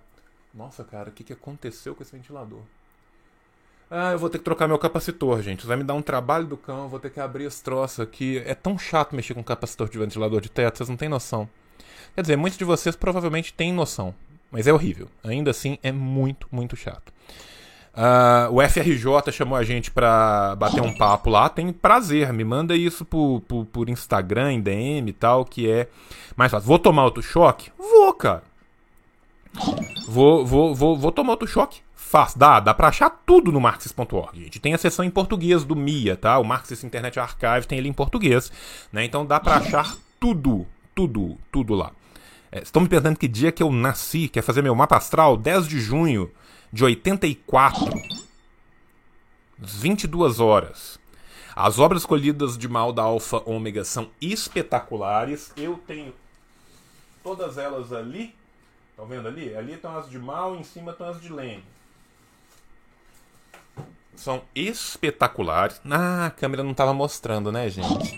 Nossa, cara, o que, que aconteceu com esse ventilador? Ah, eu vou ter que trocar meu capacitor, gente. Vai me dar um trabalho do cão, vou ter que abrir esse troço aqui. É tão chato mexer com capacitor de ventilador de teto, vocês não têm noção. Quer dizer, muitos de vocês provavelmente têm noção, mas é horrível. Ainda assim, é muito, muito chato. Uh, o FRJ chamou a gente pra bater um papo lá. Tem prazer, me manda isso por, por, por Instagram, em DM e tal, que é mais fácil. Vou tomar outro choque? Vou, cara. Vou, vou, vou, vou tomar outro choque? Faz, dá, dá pra achar tudo no Marxist.org, gente. Tem a seção em português do MIA, tá? O Marxist Internet Archive tem ele em português, né? Então dá pra achar tudo, tudo, tudo lá. É, estão me perguntando que dia que eu nasci, quer fazer meu mapa astral? 10 de junho de 84. 22 horas. As obras escolhidas de mal da Alfa Ômega são espetaculares. Eu tenho todas elas ali. Estão vendo ali? Ali estão as de mal, em cima estão as de Lênin são espetaculares. Ah, a câmera não estava mostrando, né, gente?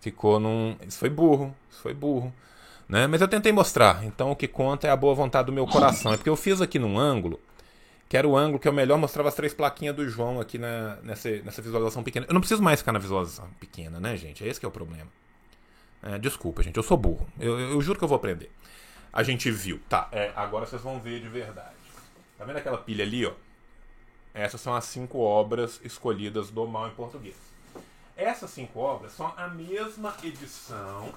Ficou num. Isso foi burro. Isso foi burro. Né? Mas eu tentei mostrar. Então o que conta é a boa vontade do meu coração. É porque eu fiz aqui num ângulo, que era o ângulo que eu melhor mostrava as três plaquinhas do João aqui na, nessa, nessa visualização pequena. Eu não preciso mais ficar na visualização pequena, né, gente? É esse que é o problema. É, desculpa, gente. Eu sou burro. Eu, eu, eu, juro que eu vou aprender. A gente viu. Tá, é, agora vocês vão ver de verdade. Tá vendo aquela pilha ali, ó? Essas são as cinco obras escolhidas do mal em português. Essas cinco obras são a mesma edição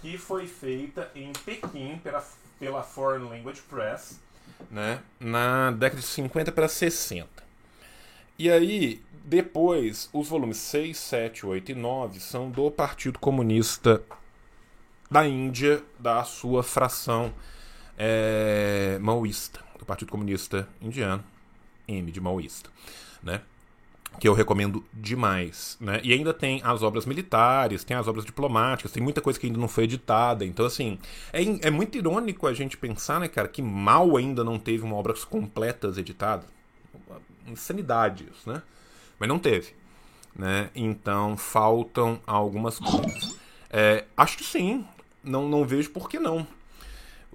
que foi feita em Pequim pela, pela Foreign Language Press, né, na década de 50 para 60. E aí, depois, os volumes 6, 7, 8 e 9 são do Partido Comunista da Índia, da sua fração é, maoísta, do Partido Comunista Indiano, M de maoísta, né? que eu recomendo demais, né? E ainda tem as obras militares, tem as obras diplomáticas, tem muita coisa que ainda não foi editada. Então, assim, é, é muito irônico a gente pensar, né, cara, que mal ainda não teve uma obras completas editadas. Insanidade isso, né? Mas não teve, né? Então, faltam algumas coisas. É, acho que sim. Não, não vejo por que não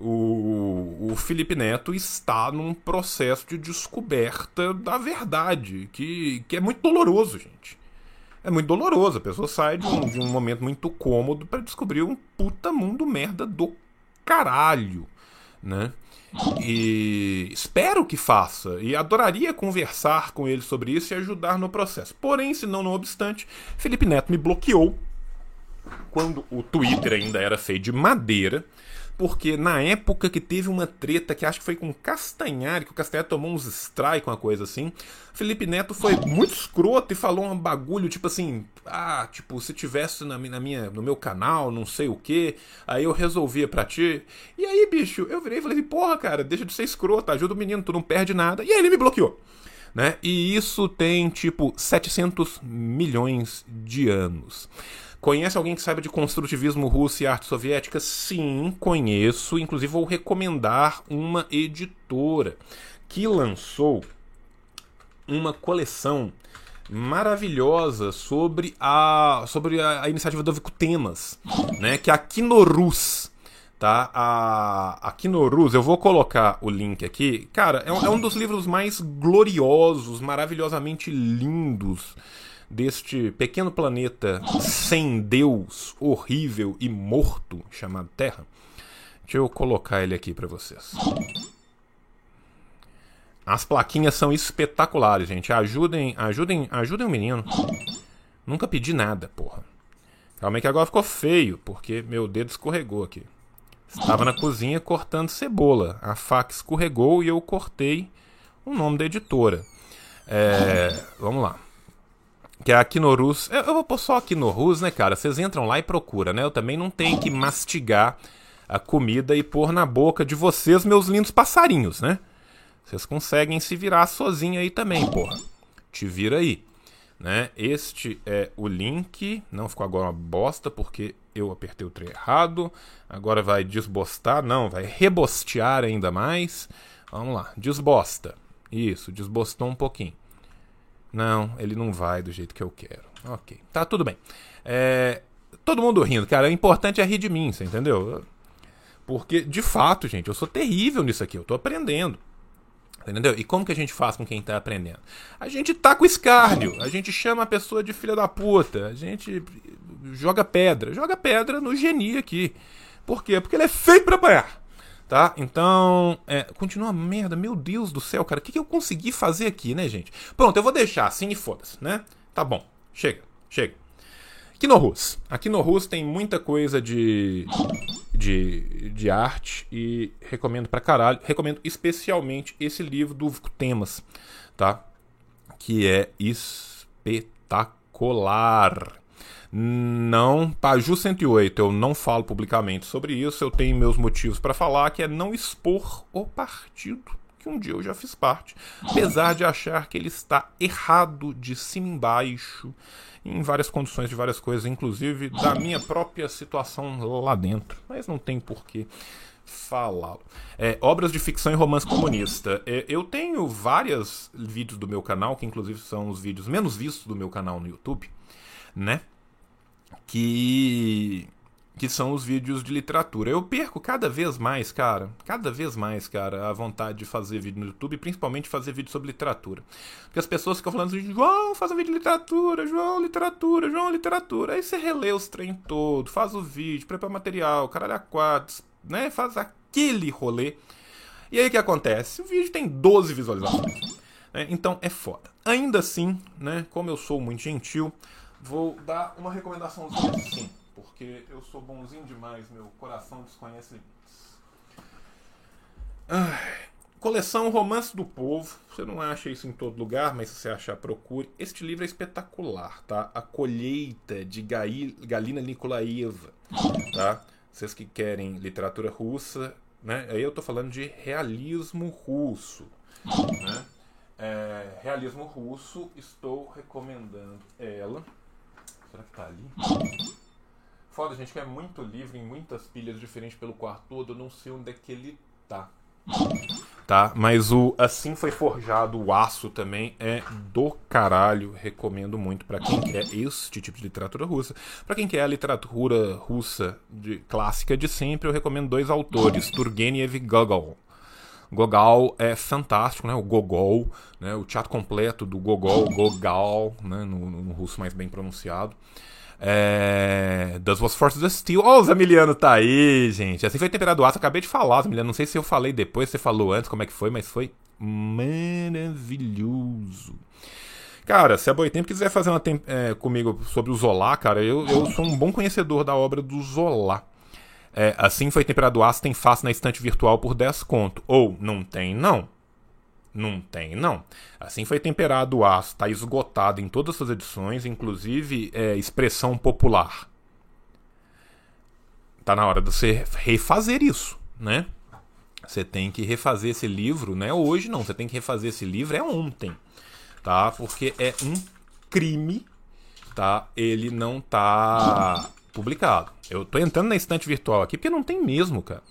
o, o Felipe Neto está num processo de descoberta da verdade, que, que é muito doloroso, gente. É muito doloroso. A pessoa sai de um, de um momento muito cômodo para descobrir um puta mundo merda do caralho, né? E espero que faça. E adoraria conversar com ele sobre isso e ajudar no processo. Porém, se não, não obstante, Felipe Neto me bloqueou quando o Twitter ainda era feito de madeira porque na época que teve uma treta que acho que foi com Castanhari, que o Castanhari tomou uns strike, uma coisa assim, Felipe Neto foi muito escroto e falou um bagulho tipo assim: ah, tipo, se tivesse na, na minha, no meu canal, não sei o que, aí eu resolvia pra ti. E aí, bicho, eu virei e falei: porra, cara, deixa de ser escroto, ajuda o menino, tu não perde nada. E aí ele me bloqueou. Né? E isso tem tipo 700 milhões de anos. Conhece alguém que saiba de construtivismo russo e arte soviética? Sim, conheço. Inclusive, vou recomendar uma editora que lançou uma coleção maravilhosa sobre a, sobre a, a iniciativa do Temas, né? Que é a Kinorus. Tá? A, a Kinorus, eu vou colocar o link aqui. Cara, é é um dos livros mais gloriosos, maravilhosamente lindos deste pequeno planeta sem Deus, horrível e morto chamado Terra. Deixa eu colocar ele aqui para vocês. As plaquinhas são espetaculares, gente. Ajudem, ajudem, ajudem o menino. Nunca pedi nada, porra. Calma aí que agora ficou feio, porque meu dedo escorregou aqui. Estava na cozinha cortando cebola. A faca escorregou e eu cortei o nome da editora. É, vamos lá. Que é a Kinorus. Eu, eu vou pôr só a Kinorus, né, cara? Vocês entram lá e procuram, né? Eu também não tenho que mastigar a comida e pôr na boca de vocês, meus lindos passarinhos, né? Vocês conseguem se virar sozinho aí também, porra. Te vira aí. Né? Este é o link. Não ficou agora uma bosta porque eu apertei o trem errado. Agora vai desbostar. Não, vai rebostear ainda mais. Vamos lá. Desbosta. Isso, desbostou um pouquinho. Não, ele não vai do jeito que eu quero. Ok, tá tudo bem. É, todo mundo rindo, cara. O importante é rir de mim, você entendeu? Porque, de fato, gente, eu sou terrível nisso aqui. Eu tô aprendendo. Entendeu? E como que a gente faz com quem tá aprendendo? A gente tá com escárnio, a gente chama a pessoa de filha da puta, a gente joga pedra. Joga pedra no geni aqui. Por quê? Porque ele é feio pra apanhar. Tá? Então, é, continua a merda. Meu Deus do céu, cara. O que, que eu consegui fazer aqui, né, gente? Pronto, eu vou deixar assim e foda-se, né? Tá bom. Chega, chega. Aqui no Rus. Aqui no Rus tem muita coisa de, de, de arte e recomendo pra caralho. Recomendo especialmente esse livro do Temas, tá? Que é espetacular. Não, Paju 108, eu não falo publicamente sobre isso, eu tenho meus motivos para falar, que é não expor o partido que um dia eu já fiz parte, apesar de achar que ele está errado de cima embaixo, em várias condições de várias coisas, inclusive da minha própria situação lá dentro, mas não tem porquê falar. É, obras de ficção e romance comunista. É, eu tenho vários vídeos do meu canal, que inclusive são os vídeos menos vistos do meu canal no YouTube, né? Que que são os vídeos de literatura. Eu perco cada vez mais, cara, cada vez mais, cara, a vontade de fazer vídeo no YouTube, principalmente fazer vídeo sobre literatura. Porque as pessoas ficam falando assim, João, faz um vídeo de literatura, João, literatura, João, literatura. Aí você relê os trem todo, faz o vídeo, prepara material, caralho a quatro, né, faz aquele rolê. E aí o que acontece? O vídeo tem 12 visualizações. Né? Então é foda. Ainda assim, né, como eu sou muito gentil, Vou dar uma recomendaçãozinha sim, porque eu sou bonzinho demais, meu coração desconhece limites. coleção Romance do Povo. Você não acha isso em todo lugar, mas se você achar, procure. Este livro é espetacular, tá? A Colheita de Galina Nikolaeva, tá? Vocês que querem literatura russa, né? Aí eu tô falando de realismo russo, né? É, realismo russo, estou recomendando ela. Será que tá ali? Foda, gente, que é muito livro em muitas pilhas diferentes pelo quarto todo. Eu não sei onde é que ele tá. Tá? Mas o Assim Foi Forjado o Aço também é do caralho. Recomendo muito para quem quer este tipo de literatura russa. Para quem quer a literatura russa de, clássica de sempre, eu recomendo dois autores, Turgenev e Gogol. Gogol é fantástico, né? O Gogol, né? o teatro completo do Gogol, Gogol, né? no, no russo mais bem pronunciado. É... Das Was Forces of Steel. Ó, oh, o Zamiliano tá aí, gente. Assim foi temperado aço. Acabei de falar, Zamiliano. Não sei se eu falei depois, se você falou antes, como é que foi, mas foi maravilhoso. Cara, se a Boitempo quiser fazer uma é, comigo sobre o Zola, cara, eu, eu sou um bom conhecedor da obra do Zola. É, assim foi temperado aço, tem face na estante virtual por 10 conto. Ou não tem, não. Não tem, não. Assim foi temperado o aço, está esgotado em todas as edições, inclusive é, expressão popular. Tá na hora de você refazer isso, né? Você tem que refazer esse livro, né? Hoje não, você tem que refazer esse livro é ontem, tá? Porque é um crime, tá? Ele não tá publicado. Eu tô entrando na estante virtual aqui porque não tem mesmo, cara.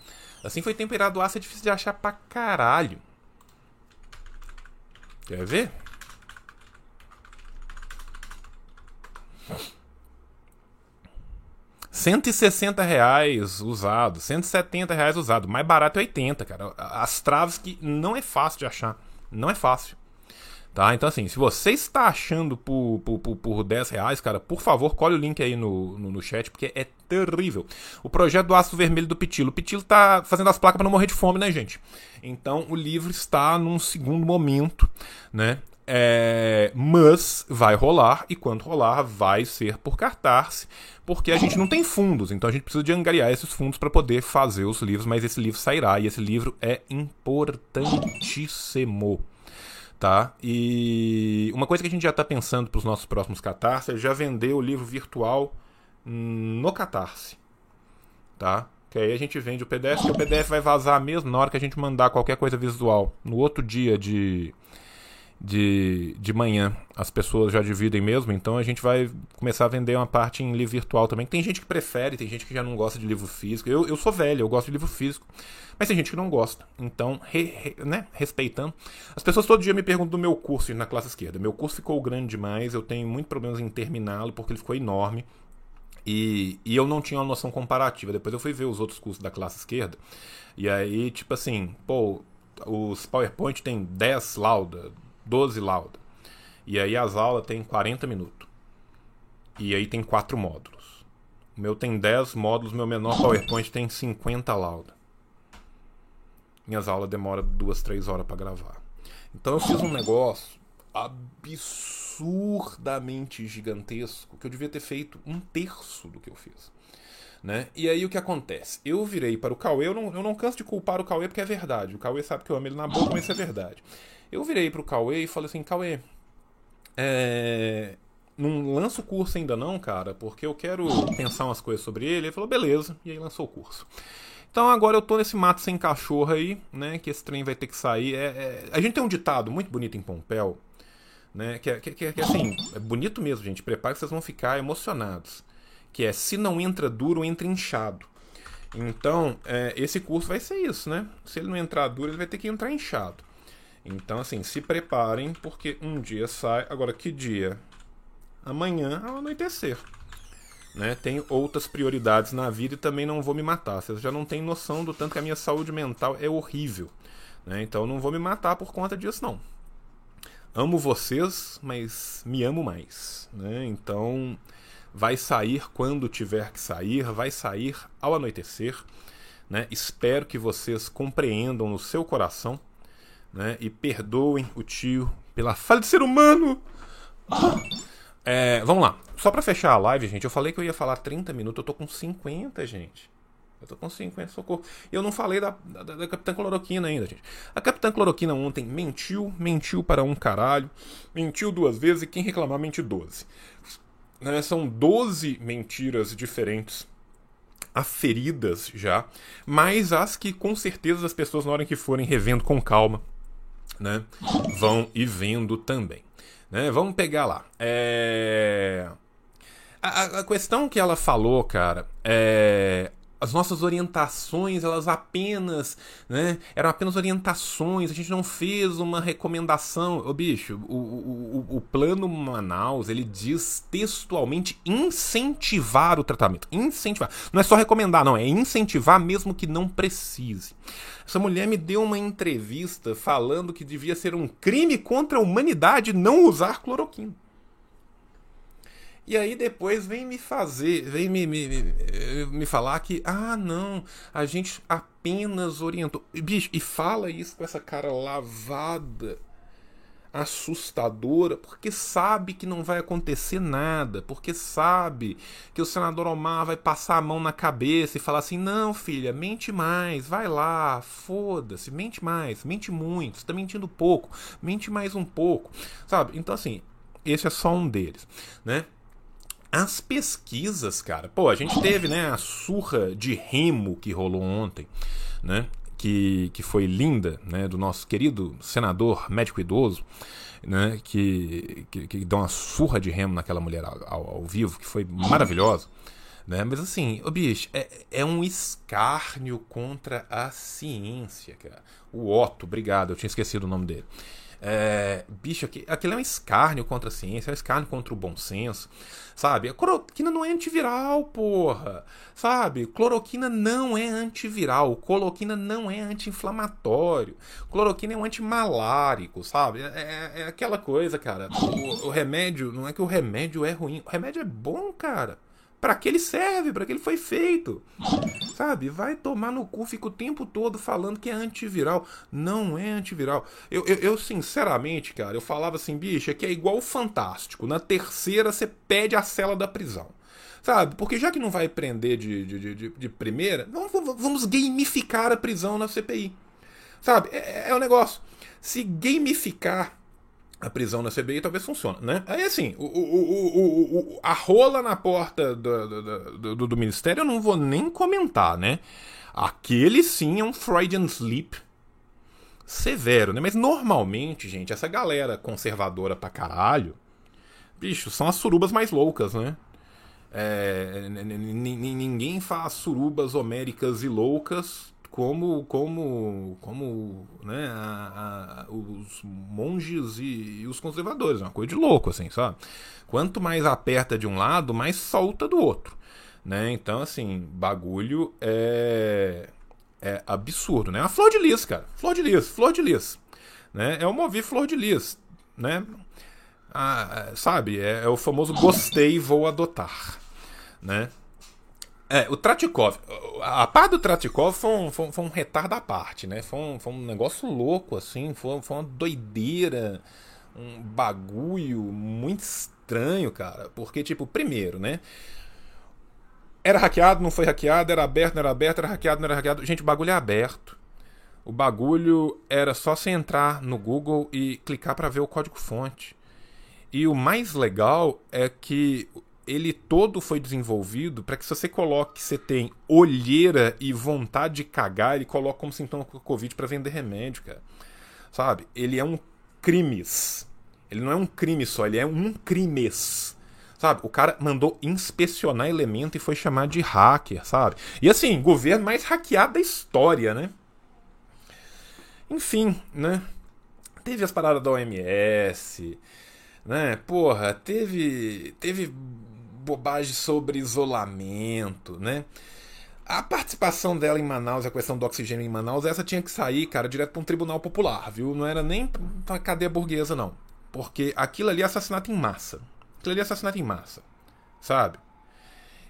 Assim foi temperado aço, é difícil de achar pra caralho. Quer ver? Sessenta reais usado, 170 reais usado, mais barato é 80, cara. As traves que não é fácil de achar, não é fácil. Tá? Então, assim, se você está achando por, por, por, por 10 reais, cara, por favor, colhe o link aí no, no, no, chat, porque é terrível. O projeto do Aço Vermelho do Pitilo. O Pitilo tá fazendo as placas para não morrer de fome, né, gente? Então, o livro está num segundo momento, né? É, mas vai rolar, e quando rolar, vai ser por cartaz, porque a gente não tem fundos, então a gente precisa de angariar esses fundos para poder fazer os livros, mas esse livro sairá, e esse livro é importantíssimo tá? E uma coisa que a gente já está pensando para os nossos próximos catarse é já vender o livro virtual no catarse, tá? Que aí a gente vende o PDF, que o PDF vai vazar mesmo na hora que a gente mandar qualquer coisa visual. No outro dia de, de, de manhã, as pessoas já dividem mesmo, então a gente vai começar a vender uma parte em livro virtual também. Tem gente que prefere, tem gente que já não gosta de livro físico. Eu, eu sou velho, eu gosto de livro físico. Mas tem gente que não gosta. Então, re, re, né, respeitando. As pessoas todo dia me perguntam do meu curso na classe esquerda. Meu curso ficou grande demais, eu tenho muitos problemas em terminá-lo porque ele ficou enorme. E, e eu não tinha uma noção comparativa. Depois eu fui ver os outros cursos da classe esquerda. E aí, tipo assim, pô, os PowerPoint tem 10 lauda, 12 lauda. E aí as aulas tem 40 minutos. E aí tem quatro módulos. O meu tem 10 módulos, meu menor PowerPoint tem 50 lauda. Minhas aulas demoram duas, três horas para gravar. Então eu fiz um negócio absurdamente gigantesco que eu devia ter feito um terço do que eu fiz. Né? E aí o que acontece? Eu virei para o Cauê, eu não, eu não canso de culpar o Cauê porque é verdade. O Cauê sabe que eu amo ele na boca, mas isso é verdade. Eu virei para o Cauê e falei assim: Cauê, é... não lança o curso ainda não, cara, porque eu quero pensar umas coisas sobre ele. Ele falou: beleza, e aí lançou o curso. Então agora eu tô nesse mato sem cachorro aí, né? Que esse trem vai ter que sair. É, é... A gente tem um ditado muito bonito em Pompéu, né? Que é, que, que, que assim, é bonito mesmo, gente. Prepare que vocês vão ficar emocionados. Que é se não entra duro, entra inchado. Então, é, esse curso vai ser isso, né? Se ele não entrar duro, ele vai ter que entrar inchado. Então, assim, se preparem, porque um dia sai. Agora, que dia? Amanhã ao anoitecer né? Tenho outras prioridades na vida e também não vou me matar. Vocês já não têm noção do tanto que a minha saúde mental é horrível. Né? Então não vou me matar por conta disso, não. Amo vocês, mas me amo mais. Né? Então vai sair quando tiver que sair, vai sair ao anoitecer. Né? Espero que vocês compreendam no seu coração né? e perdoem o tio pela falha de ser humano. Ah! É, vamos lá. Só para fechar a live, gente, eu falei que eu ia falar 30 minutos, eu tô com 50, gente. Eu tô com 50, socorro. E eu não falei da, da, da, Capitã Cloroquina ainda, gente. A Capitã Cloroquina ontem mentiu, mentiu para um caralho, mentiu duas vezes e quem reclamar mente 12. Né, são 12 mentiras diferentes aferidas já, mas as que com certeza as pessoas na hora que forem revendo com calma, né, vão e vendo também. Né? Vamos pegar lá. É... A, a, questão que ela falou, cara, é as nossas orientações, elas apenas, né, eram apenas orientações, a gente não fez uma recomendação. Ô bicho, o, o, o plano Manaus, ele diz textualmente incentivar o tratamento. Incentivar. Não é só recomendar, não, é incentivar mesmo que não precise. Essa mulher me deu uma entrevista falando que devia ser um crime contra a humanidade não usar cloroquina. E aí depois vem me fazer, vem me, me, me, me falar que, ah, não, a gente apenas orientou. Bicho, e fala isso com essa cara lavada, assustadora, porque sabe que não vai acontecer nada, porque sabe que o senador Omar vai passar a mão na cabeça e falar assim: não, filha, mente mais, vai lá, foda-se, mente mais, mente muito, você tá mentindo pouco, mente mais um pouco, sabe? Então, assim, esse é só um deles, né? As pesquisas, cara, pô, a gente teve, né, a surra de remo que rolou ontem, né, que, que foi linda, né, do nosso querido senador médico idoso, né, que, que, que deu uma surra de remo naquela mulher ao, ao vivo, que foi maravilhosa, né, mas assim, ô bicho, é, é um escárnio contra a ciência, cara. O Otto, obrigado, eu tinha esquecido o nome dele. É, bicho, aquilo é um escárnio contra a ciência, é um escárnio contra o bom senso, sabe? A cloroquina não é antiviral, porra, sabe? Cloroquina não é antiviral, cloroquina não é anti-inflamatório, cloroquina é um antimalárico, sabe? É, é, é aquela coisa, cara. O, o remédio, não é que o remédio é ruim, o remédio é bom, cara para que ele serve, para que ele foi feito. Sabe? Vai tomar no cu, fica o tempo todo falando que é antiviral. Não é antiviral. Eu, eu, eu sinceramente, cara, eu falava assim, bicho, é que é igual o Fantástico. Na terceira, você pede a cela da prisão. Sabe? Porque já que não vai prender de, de, de, de primeira, vamos, vamos gamificar a prisão na CPI. Sabe? É, é o negócio. Se gamificar a prisão na CBI talvez funcione, né? Aí assim, o, o, o, a rola na porta do, do, do, do, ministério eu não vou nem comentar, né? Aquele sim é um Freudian sleep severo, né? Mas normalmente, gente, essa galera conservadora pra caralho, bicho, são as surubas mais loucas, né? É, ninguém faz surubas homéricas e loucas como como como né, a, a, os monges e, e, os conservadores, é uma coisa de louco assim, sabe? Quanto mais aperta de um lado, mais solta do outro, né? Então assim, bagulho é é absurdo, né? A flor de lis, cara, flor de lis, flor de lis, né? É o mover flor de lis, né? Ah, sabe, é, é o famoso gostei, vou adotar, né? É, o Tratikov. A parte do Tratikov foi um, foi, foi um retardo à parte, né? Foi um, foi um negócio louco, assim. Foi, foi uma doideira. Um bagulho muito estranho, cara. Porque, tipo, primeiro, né? Era hackeado, não foi hackeado, era aberto, não era aberto, era hackeado, não era hackeado. Gente, o bagulho é aberto. O bagulho era só você entrar no Google e clicar para ver o código-fonte. E o mais legal é que ele todo foi desenvolvido para que se você coloque que você tem olheira e vontade de cagar, ele coloca como sintoma do Covid para vender remédio, cara. Sabe? Ele é um crimes. Ele não é um crime só, ele é um crimes. Sabe? O cara mandou inspecionar elemento e foi chamar de hacker, sabe? E assim, governo mais hackeado da história, né? Enfim, né? Teve as paradas da OMS, né? Porra, teve teve bobagem sobre isolamento, né? A participação dela em Manaus, a questão do oxigênio em Manaus, essa tinha que sair, cara, direto para um tribunal popular, viu? Não era nem pra cadeia burguesa, não. Porque aquilo ali é assassinato em massa. Aquilo ali é assassinato em massa, sabe?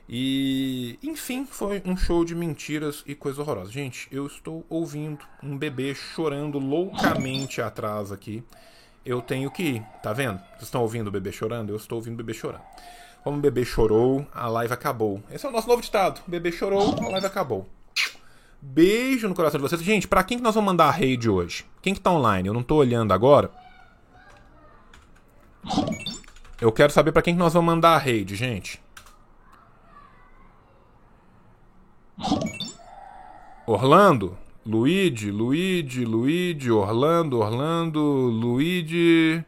E, enfim, foi um show de mentiras e coisa horrorosa. Gente, eu estou ouvindo um bebê chorando loucamente atrás aqui. Eu tenho que ir, tá vendo? Vocês estão ouvindo o bebê chorando? Eu estou ouvindo o bebê chorando. Como o bebê chorou, a live acabou. Esse é o nosso novo ditado. O bebê chorou, a live acabou. Beijo no coração de vocês. Gente, pra quem que nós vamos mandar a raid hoje? Quem que tá online? Eu não tô olhando agora. Eu quero saber pra quem que nós vamos mandar a raid, gente. Orlando, Luigi, Luigi, Luigi, Orlando, Orlando, Luigi.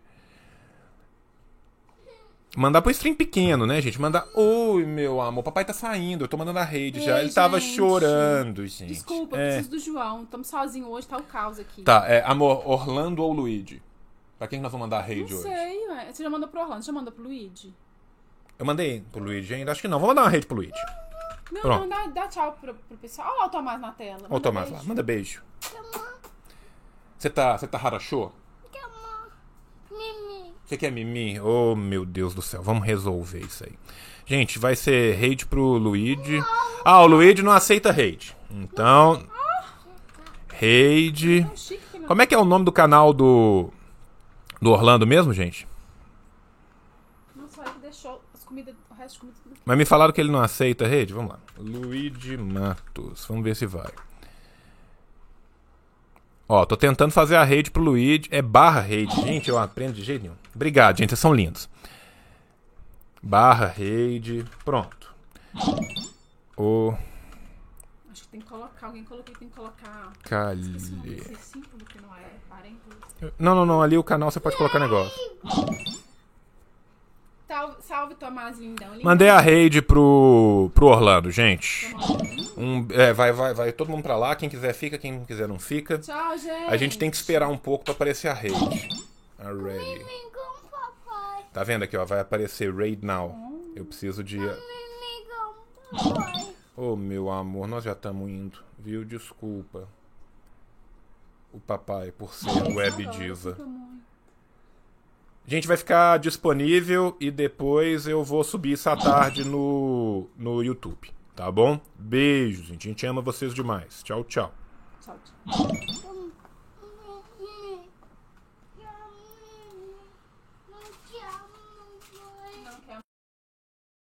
Mandar pro stream pequeno, né, gente? Mandar. Oi, meu amor, papai tá saindo. Eu tô mandando a rede já. Ele tava chorando, gente. Desculpa, é. preciso do João. Estamos sozinhos hoje, tá o caos aqui. Tá, é, amor, Orlando ou Luigi? Pra quem nós vamos mandar a rede hoje? Não sei, ué. Você já mandou pro Orlando, já mandou pro Luigi? Eu mandei pro Luigi ainda? Acho que não. Vou mandar uma rede pro Luigi. Não, Pronto. não, dá, dá tchau pro, pro pessoal. Olha o Tomás na tela. Olha o Tomás lá. Manda beijo. Você tá, você tá harachô? Você quer mimi? Oh, meu Deus do céu. Vamos resolver isso aí. Gente, vai ser hate pro Luigi. Ah, o Luigi não aceita hate. Então. Hate. Como é que é o nome do canal do. Do Orlando mesmo, gente? Não, só ele deixou as comidas, o resto de comida mas me falaram que ele não aceita rede. Vamos lá. Luigi Matos. Vamos ver se vai. Ó, tô tentando fazer a rede pro Luigi. É barra rede. Gente, eu aprendo de jeito nenhum. Obrigado, gente. Vocês são lindos. Barra rede. Pronto. O. Acho que tem que colocar. Alguém colocou que tem que colocar. Calhe. Não, não, não. Ali o canal você pode colocar negócio. Salve, salve Tomás lindão. Mandei a raid pro, pro Orlando, gente. Um, é, vai, vai, vai todo mundo pra lá. Quem quiser fica, quem não quiser não fica. Tchau, gente. A gente tem que esperar um pouco pra aparecer a Array. Tá vendo aqui, ó? Vai aparecer raid now. Eu preciso de. Oh, meu amor, nós já estamos indo, viu? Desculpa. O papai, por ser web diva. Gente vai ficar disponível e depois eu vou subir à tarde no, no YouTube. Tá bom? Beijos, gente. A gente ama vocês demais. Tchau, tchau. Tchau, tchau.